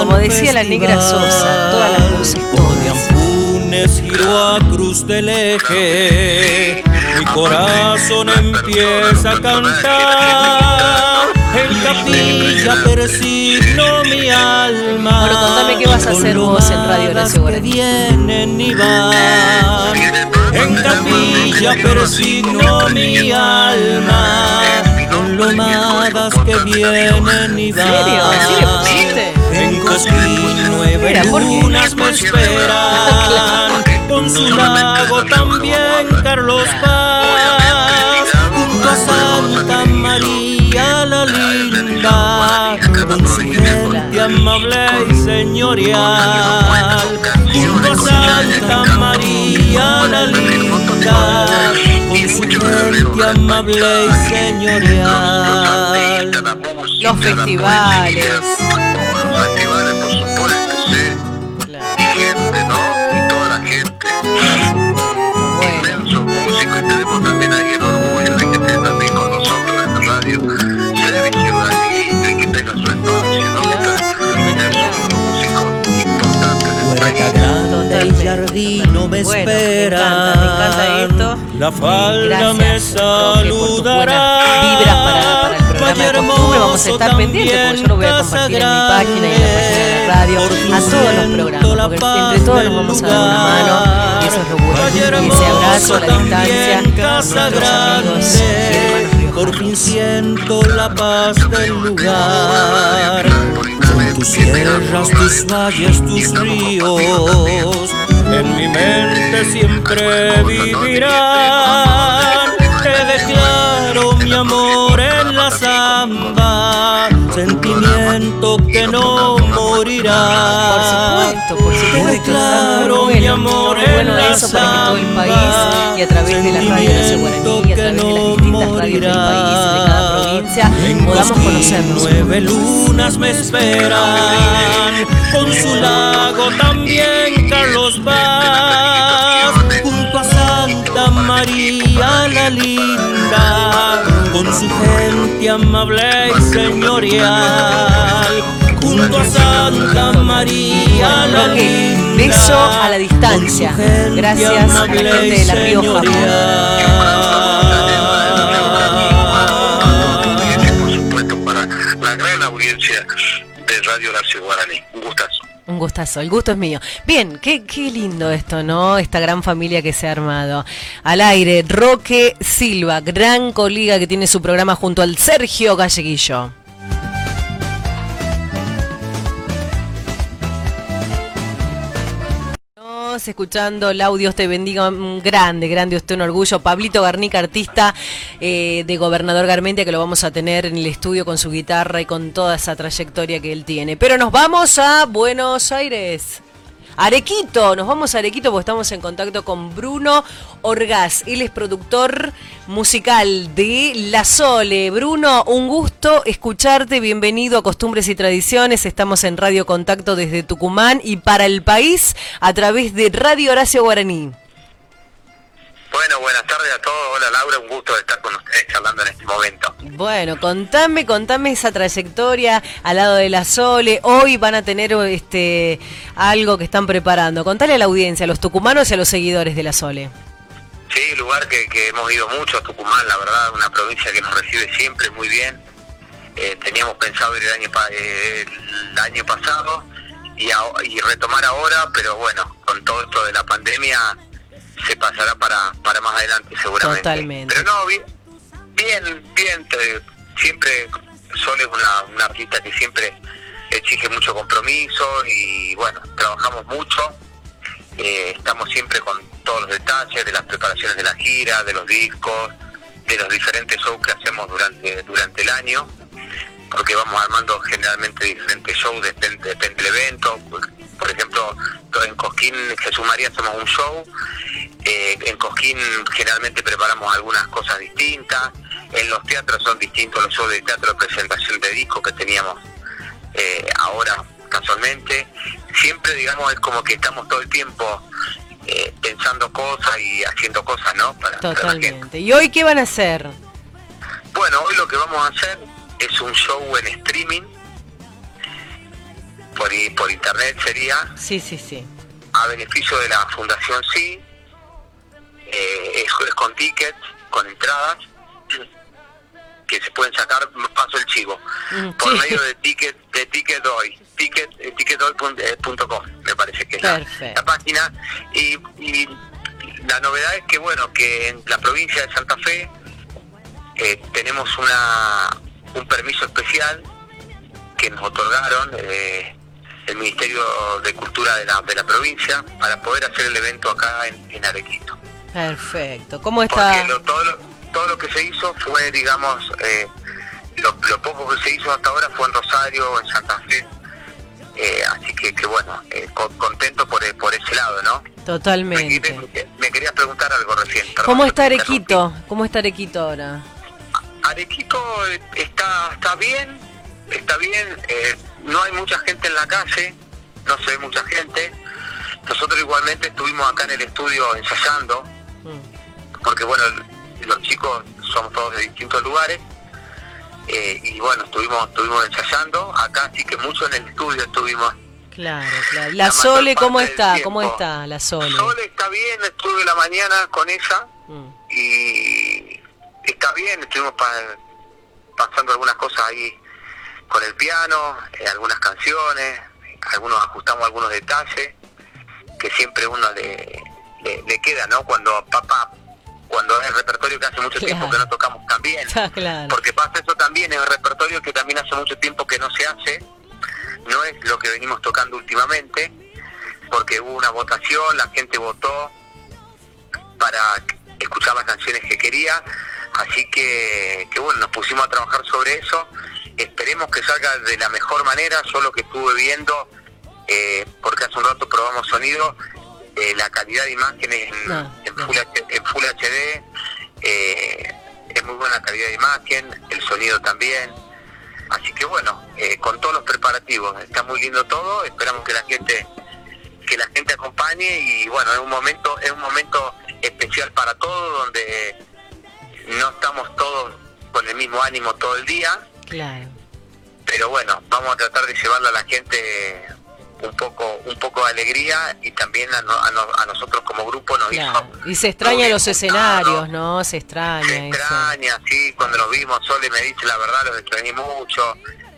Como decía la negra Sosa, todas las voces, todas. Funes giró a cruz del eje, mi corazón empieza a cantar. En capilla persigno mi alma. Bueno, contame qué vas a hacer vos en Radio que Guaraní. vienen y van. En capilla persigno mi alma. Con lomadas que vienen y van. serio? ¿Así le En Cosquín nueve lunas me esperan. Con su lago también Carlos Paz. Junto a Santa María la linda. Con su gente amable y señorial. Junto a Santa María la linda. Con su gente amable y señorial. Los festivales. Esperan. Me encanta esto. La falda me saludará. vibras para, para el programa de costumbre. Vamos a estar pendientes porque yo lo voy a compartir en mi página y en la página de la radio a todos los programas. Porque entre todos nos vamos a dar una mano y eso es lo bueno. Y ese abrazo a la distancia a Casa nuestros amigos y hermanos grande, por fin siento la paz del lugar. Son tus sierras, tus valles, tus ríos, en mi mente siempre vivirán. Te declaro mi amor en la samba, sentimiento que no morirá. Por supuesto, por supuesto. Te declaro mi amor en la eso para que todo el país samba, y a través de las radios de Guaraní y a través de las distintas radios del país y de cada provincia podamos conocernos. Nueve lunas me esperan, con su lago también linda, con su gente amable y señorial, junto a Santa María la linda. beso a la distancia. Gracias a la gente de La Rioja. la gran audiencia de Radio Horacio Guaraní. Un gustazo. Gustazo, el gusto es mío. Bien, qué, qué lindo esto, ¿no? Esta gran familia que se ha armado. Al aire, Roque Silva, gran colega que tiene su programa junto al Sergio Galleguillo. Estamos escuchando el audio, te bendiga, un grande, grande, usted un orgullo. Pablito Garnica, artista eh, de Gobernador Garmentia, que lo vamos a tener en el estudio con su guitarra y con toda esa trayectoria que él tiene. Pero nos vamos a Buenos Aires. Arequito, nos vamos a Arequito porque estamos en contacto con Bruno Orgaz. Él es productor musical de La Sole. Bruno, un gusto escucharte. Bienvenido a Costumbres y Tradiciones. Estamos en Radio Contacto desde Tucumán y para el país a través de Radio Horacio Guaraní. Bueno, buenas tardes a todos. Hola Laura, un gusto estar con ustedes charlando en este momento. Bueno, contame, contame esa trayectoria al lado de la Sole. Hoy van a tener este algo que están preparando. Contale a la audiencia, a los tucumanos y a los seguidores de la Sole. Sí, lugar que, que hemos ido mucho, a Tucumán, la verdad, una provincia que nos recibe siempre muy bien. Eh, teníamos pensado ir el año, pa- eh, el año pasado y, a- y retomar ahora, pero bueno, con todo esto de la pandemia se pasará para, para más adelante seguramente. Totalmente. Pero no, bien, bien, bien, te- siempre Sol es una, una artista que siempre exige mucho compromiso y bueno, trabajamos mucho, eh, estamos siempre con todos los detalles de las preparaciones de la gira, de los discos, de los diferentes shows que hacemos durante, durante el año, porque vamos armando generalmente diferentes shows, depende, depende del evento. Por ejemplo, en Cosquín, Jesús María, hacemos un show. Eh, en Cosquín generalmente preparamos algunas cosas distintas. En los teatros son distintos los shows de teatro de presentación de disco que teníamos eh, ahora casualmente. Siempre, digamos, es como que estamos todo el tiempo eh, pensando cosas y haciendo cosas, ¿no? Para, para. Totalmente. ¿Y hoy qué van a hacer? Bueno, hoy lo que vamos a hacer es un show en streaming. Por, por internet sería Sí, sí, sí. a beneficio de la Fundación Sí. Eh, es, es con tickets, con entradas, que se pueden sacar, paso el chivo, Mm, por medio de ticket de ticket hoy, ticket, eh, tickethoy.com, me parece que es la, página. Y, y la novedad es que, bueno, que en la provincia de Santa Fe eh, tenemos una un permiso especial que nos otorgaron eh, el Ministerio de Cultura de la, de la provincia para poder hacer el evento acá en, en Arequito. Perfecto. ¿Cómo está? Porque lo- todo, lo, todo lo que se hizo fue, digamos, eh, lo, lo poco que se hizo hasta ahora fue en Rosario, en Santa Fe. Eh, así que, que bueno, eh, con- contento por, e- por ese lado, ¿no? Totalmente. Me, me querías preguntar algo recién. perdón, ¿Cómo está. Arequito? ¿Cómo está Arequito ahora? Arequito eh, está, está bien, está bien, eh, no hay mucha gente en la calle, no se ve mucha gente. Nosotros igualmente estuvimos acá en el estudio ensayando, porque bueno, los chicos somos todos de distintos lugares, eh, y bueno, estuvimos, estuvimos ensayando, acá sí que mucho en el estudio estuvimos Claro, claro. La Sole, ¿cómo está? ¿Cómo está la Sole? Sole está bien, estuve la mañana con ella Mm. y está bien, estuvimos pa- pasando algunas cosas ahí con el piano, eh, algunas canciones, algunos ajustamos algunos detalles que siempre uno le, le, le queda, ¿no? Cuando papá, cuando es el repertorio que hace mucho tiempo que no tocamos también. Está claro. Porque pasa eso también, es un repertorio que también hace mucho tiempo que no se hace, no es lo que venimos tocando últimamente, porque hubo una votación, la gente votó para escuchar las canciones que quería, así que, que bueno, nos pusimos a trabajar sobre eso, esperemos que salga de la mejor manera, yo lo que estuve viendo, eh, porque hace un rato probamos sonido, eh, la calidad de imágenes en, en Full, H- en Full HD, eh, es muy buena calidad de imagen, el sonido también. Así que bueno, eh, con todos los preparativos, está muy lindo todo, esperamos que la gente que la gente acompañe y bueno, es un momento es un momento especial para todos donde no estamos todos con el mismo ánimo todo el día, Claro. pero bueno, vamos a tratar de llevarle a la gente un poco un poco de alegría y también a, no- a no- a nosotros como grupo nos Claro. hizo Y se extraña los escenarios, ¿no? Se extraña eso. extraña, sí, cuando nos vimos, Sole me dice la verdad, los extrañé mucho,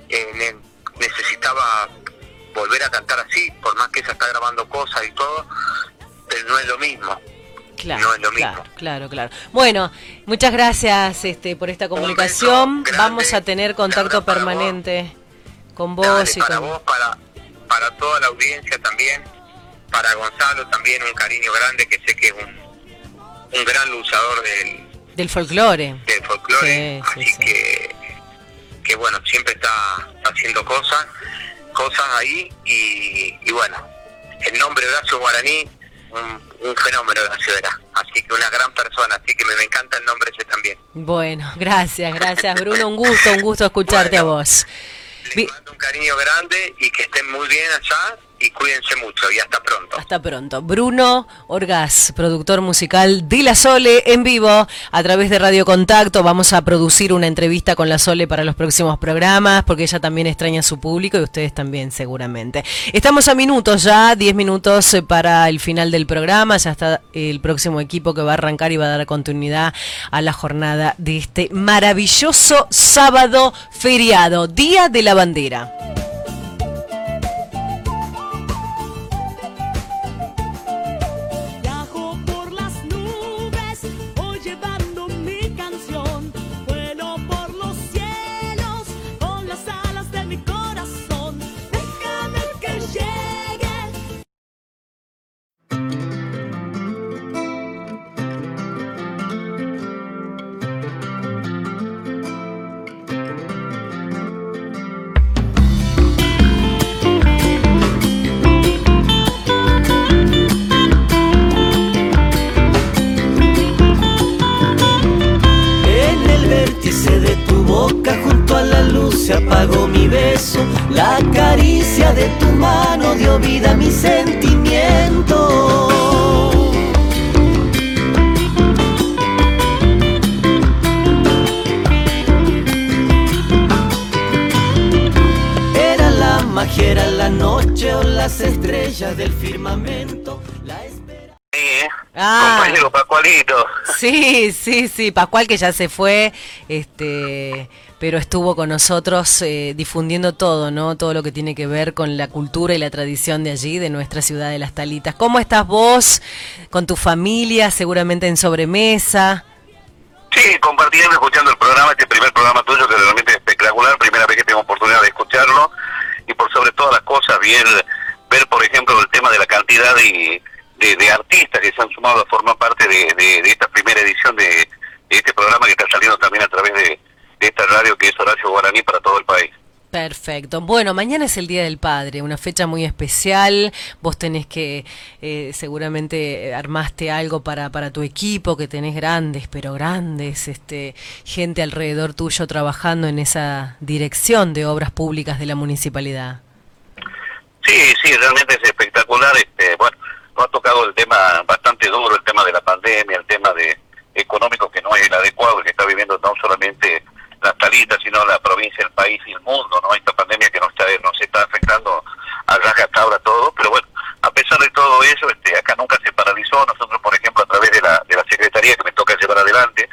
eh, ne- necesitaba volver a cantar así, por más que ella está grabando cosas y todo, pero no es lo mismo. Claro, no es lo mismo. claro, claro. Bueno, muchas gracias este, por esta comunicación. Vamos a tener contacto permanente con vos y para con... vos, para, para toda la audiencia también, para Gonzalo también un cariño grande, que sé que es un, un gran luchador del, del folclore. del folclore, Sí, sí, así que que bueno, siempre está haciendo cosas, cosas ahí y, y bueno, el nombre Horacio Guaraní, un, un fenómeno Horacio era, así que una gran persona, así que me, me encanta el nombre ese también. Bueno, gracias, gracias Bruno. Un gusto, un gusto escucharte a vos. Vi- Un cariño grande y que estén muy bien allá y cuídense mucho y hasta pronto. Hasta pronto. Bruno Orgaz, productor musical de La Sole en vivo a través de Radio Contacto. Vamos a producir una entrevista con La Sole para los próximos programas porque ella también extraña a su público y ustedes también seguramente. Estamos a minutos ya, 10 minutos eh, para el final del programa. Ya está el próximo equipo que va a arrancar y va a dar continuidad a la jornada de este maravilloso sábado feriado, Día de la Bandera. Sí, sí, sí, Pascual que ya se fue, este, pero estuvo con nosotros eh, difundiendo todo, ¿no? Todo lo que tiene que ver con la cultura y la tradición de allí, de nuestra ciudad de Las Talitas. ¿Cómo estás vos con tu familia, seguramente en sobremesa? Sí, compartiendo, escuchando el programa, este primer programa tuyo que realmente es espectacular, primera vez que tengo oportunidad de escucharlo y por sobre todas las cosas bien ver, por ejemplo, el tema de la cantidad de, de, de artistas que se han sumado a formar parte de, de- de esta primera edición de, este programa que está saliendo también a través de, esta radio que es Horacio Guaraní para todo el país. Perfecto. Bueno, mañana es el Día del Padre, una fecha muy especial. Vos tenés que, eh, seguramente armaste algo para, para tu equipo, que tenés grandes, pero grandes, este, gente alrededor tuyo trabajando en esa dirección de obras públicas de la municipalidad. Sí, sí, realmente es espectacular. Este, bueno, nos ha tocado el tema bastante duro, el tema de la pandemia, el tema de económico que no es el adecuado, el que está viviendo no solamente las talitas, sino la provincia, el país y el mundo, ¿no? Esta pandemia que nos está, nos está afectando a rajatabla adelante.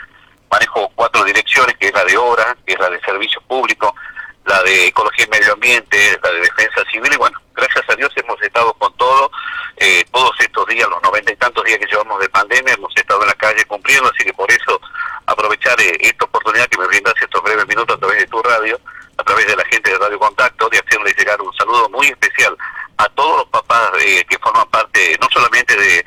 Manejo cuatro direcciones, que es la de obra, que es la de servicios públicos, la de ecología y medio ambiente, la de defensa civil, y bueno, gracias a Dios hemos estado con todo, eh, todos estos días, los noventa y tantos días que llevamos de pandemia, hemos estado en la calle cumpliendo, así que por eso aprovechar eh, esta oportunidad que me brindas estos breves minutos a través de tu radio, a través de la gente de Radio Contacto, de hacerles llegar un saludo muy especial a todos los papás eh, que forman parte, no solamente de,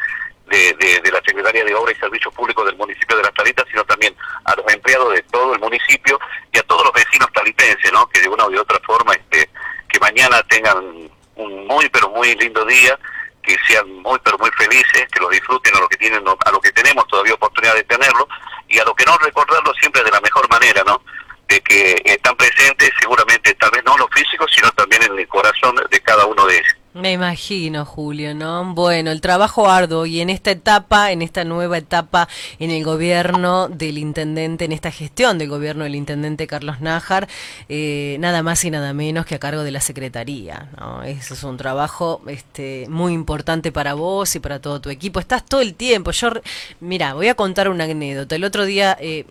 de, de- de la Secretaría de Obra y Servicios Públicos del municipio de Las Talitas, sino también a los empleados de todo el municipio y a todos los vecinos talitenses, ¿no? que de una u otra forma este, que mañana tengan un muy pero muy lindo día, que sean muy pero muy felices, que lo disfruten a lo que tienen, a lo que tenemos todavía oportunidad de tenerlo y a lo que no recordarlo siempre de la mejor manera, ¿no? De que están presentes seguramente tal vez no en lo físico, sino también en el corazón de cada uno de ellos. Me imagino, Julio, ¿no? Bueno, el trabajo arduo y en esta etapa, en esta nueva etapa en el gobierno del intendente, en esta gestión del gobierno del intendente Carlos Nájar, eh, nada más y nada menos que a cargo de la Secretaría, ¿no? Eso es un trabajo este, muy importante para vos y para todo tu equipo. Estás todo el tiempo. Yo, mira, voy a contar una anécdota. El otro día... eh,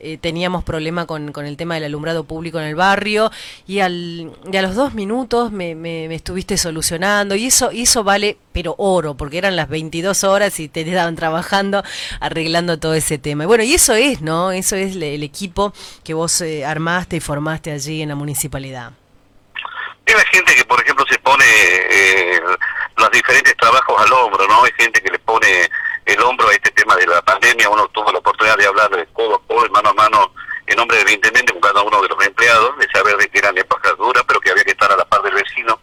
eh, teníamos problema con, con el tema del alumbrado público en el barrio y, al, y a los dos minutos me, me- estuviste solucionando y eso, eso vale pero oro porque eran las 22 horas y te estaban trabajando arreglando todo ese tema. Y bueno, y eso es, ¿no? Eso es le- el equipo que vos eh, armaste y formaste allí en la municipalidad. Hay gente que, por ejemplo, se pone eh, los diferentes trabajos al hombro, ¿no? Hay gente que le pone el hombro a este tema de la pandemia. Uno tuvo la oportunidad de hablar de codo a codo, mano a mano, en nombre del intendente con cada uno de los empleados, de saber de que eran épocas duras, pero que había que estar a la par del vecino.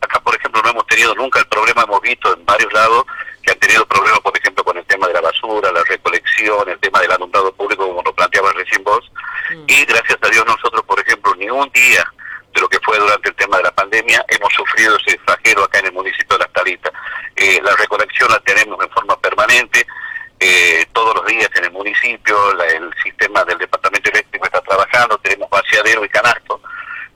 Acá, por ejemplo, no hemos tenido nunca el problema, hemos visto en varios lados que han tenido problemas, por ejemplo, con el tema de la basura, la recolección, el tema del alumbrado público, como lo planteabas recién vos. Y gracias a Dios nosotros, por ejemplo, ni un día de lo que fue durante el tema de la pandemia, hemos sufrido ese flagelo acá en el municipio de Las Talitas. Eh, la recolección la tenemos en forma permanente, eh, todos los días en el municipio, la- el sistema del departamento eléctrico está trabajando, tenemos vaciadero y canasto,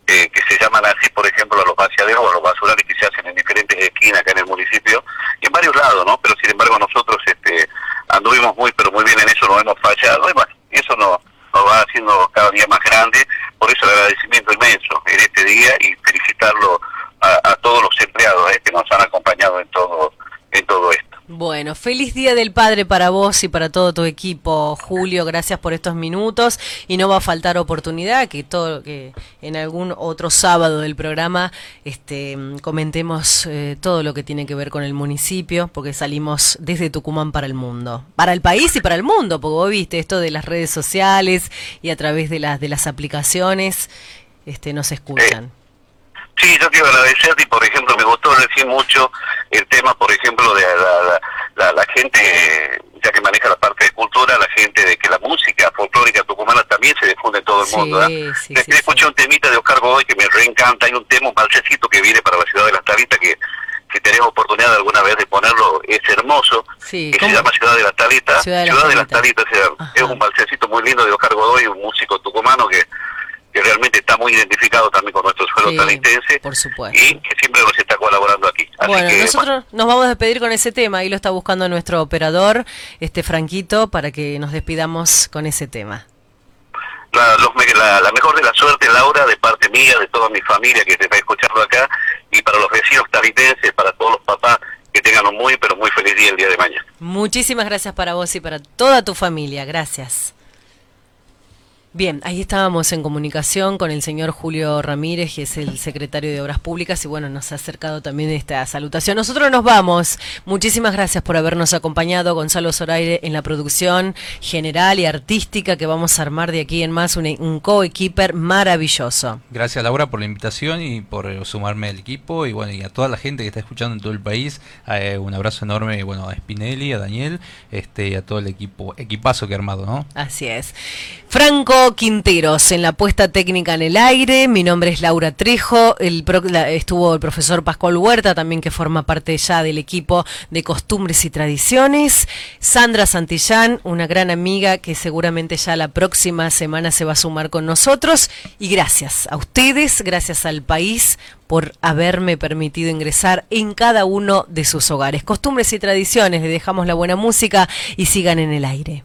eh, que se llaman así, por ejemplo, a los vaciaderos o a los basurales que se hacen en diferentes esquinas acá en el municipio, y en varios lados, ¿no? Pero sin embargo nosotros este, anduvimos muy, pero muy bien en eso, no hemos fallado, y bueno, eso nos, nos va haciendo cada día más grande, por eso el agradecimiento inmenso en este día y felicitarlo a, todos los empleados eh, que nos han acompañado en todo, en todo esto. Bueno, feliz Día del Padre para vos y para todo tu equipo, Julio. Gracias por estos minutos y no va a faltar oportunidad que todo que en algún otro sábado del programa este comentemos eh, todo lo que tiene que ver con el municipio, porque salimos desde Tucumán para el mundo, para el país y para el mundo, porque vos viste esto de las redes sociales y a través de las de las aplicaciones este nos escuchan. Sí, yo quiero agradecerte y, por ejemplo, me gustó recién mucho el tema, por ejemplo, de la, la, la- la gente, ya que maneja la parte de cultura, la gente de que la música folclórica tucumana también se difunde en todo el Sí, mundo. ¿verdad? sí, sí, escuché un temita de Oscar Godoy que me reencanta, hay un tema, un balsecito que viene para la ciudad de Las Talitas que si tenés oportunidad alguna vez de ponerlo, es hermoso, Sí, que se llama Ciudad de las Talitas. Ciudad de las Talitas, o sea, es un balsecito muy lindo de Oscar Godoy, un músico tucumano que, que realmente está muy identificado también con nuestro suelo Sí, por supuesto. y que siempre nos está colaborando aquí. Así Bueno, que, nosotros nos vamos a despedir con ese tema. Ahí lo está buscando nuestro operador, este Franquito, para que nos despidamos con ese tema. la, los la- la mejor de la suerte, Laura, de parte mía, de toda mi familia que te está escuchando acá, y para los vecinos talitenses, para todos los papás, que tengan un muy, pero muy feliz día el día de mañana. Muchísimas gracias para vos y para toda tu familia. Gracias. Bien, ahí estábamos en comunicación con el señor Julio Ramírez, que es el secretario de Obras Públicas, y bueno, nos ha acercado también esta salutación. Nosotros nos vamos. Muchísimas gracias por habernos acompañado, Gonzalo Zoraire, en la producción general y artística que vamos a armar de aquí en más, un, un co-equiper maravilloso. Gracias Laura por la invitación y por eh, sumarme al equipo y bueno y a toda la gente que está escuchando en todo el país eh, un abrazo enorme bueno a Spinelli, a Daniel, este y a todo el equipo equipazo que he armado, ¿no? Así es. Franco Quinteros en la puesta técnica en el aire. Mi nombre es Laura Trejo. Estuvo el profesor Pascual Huerta, también que forma parte ya del equipo de costumbres y tradiciones. Sandra Santillán, una gran amiga que seguramente ya la próxima semana se va a sumar con nosotros. Y gracias a ustedes, gracias al país por haberme permitido ingresar en cada uno de sus hogares. Costumbres y tradiciones, le dejamos la buena música y sigan en el aire.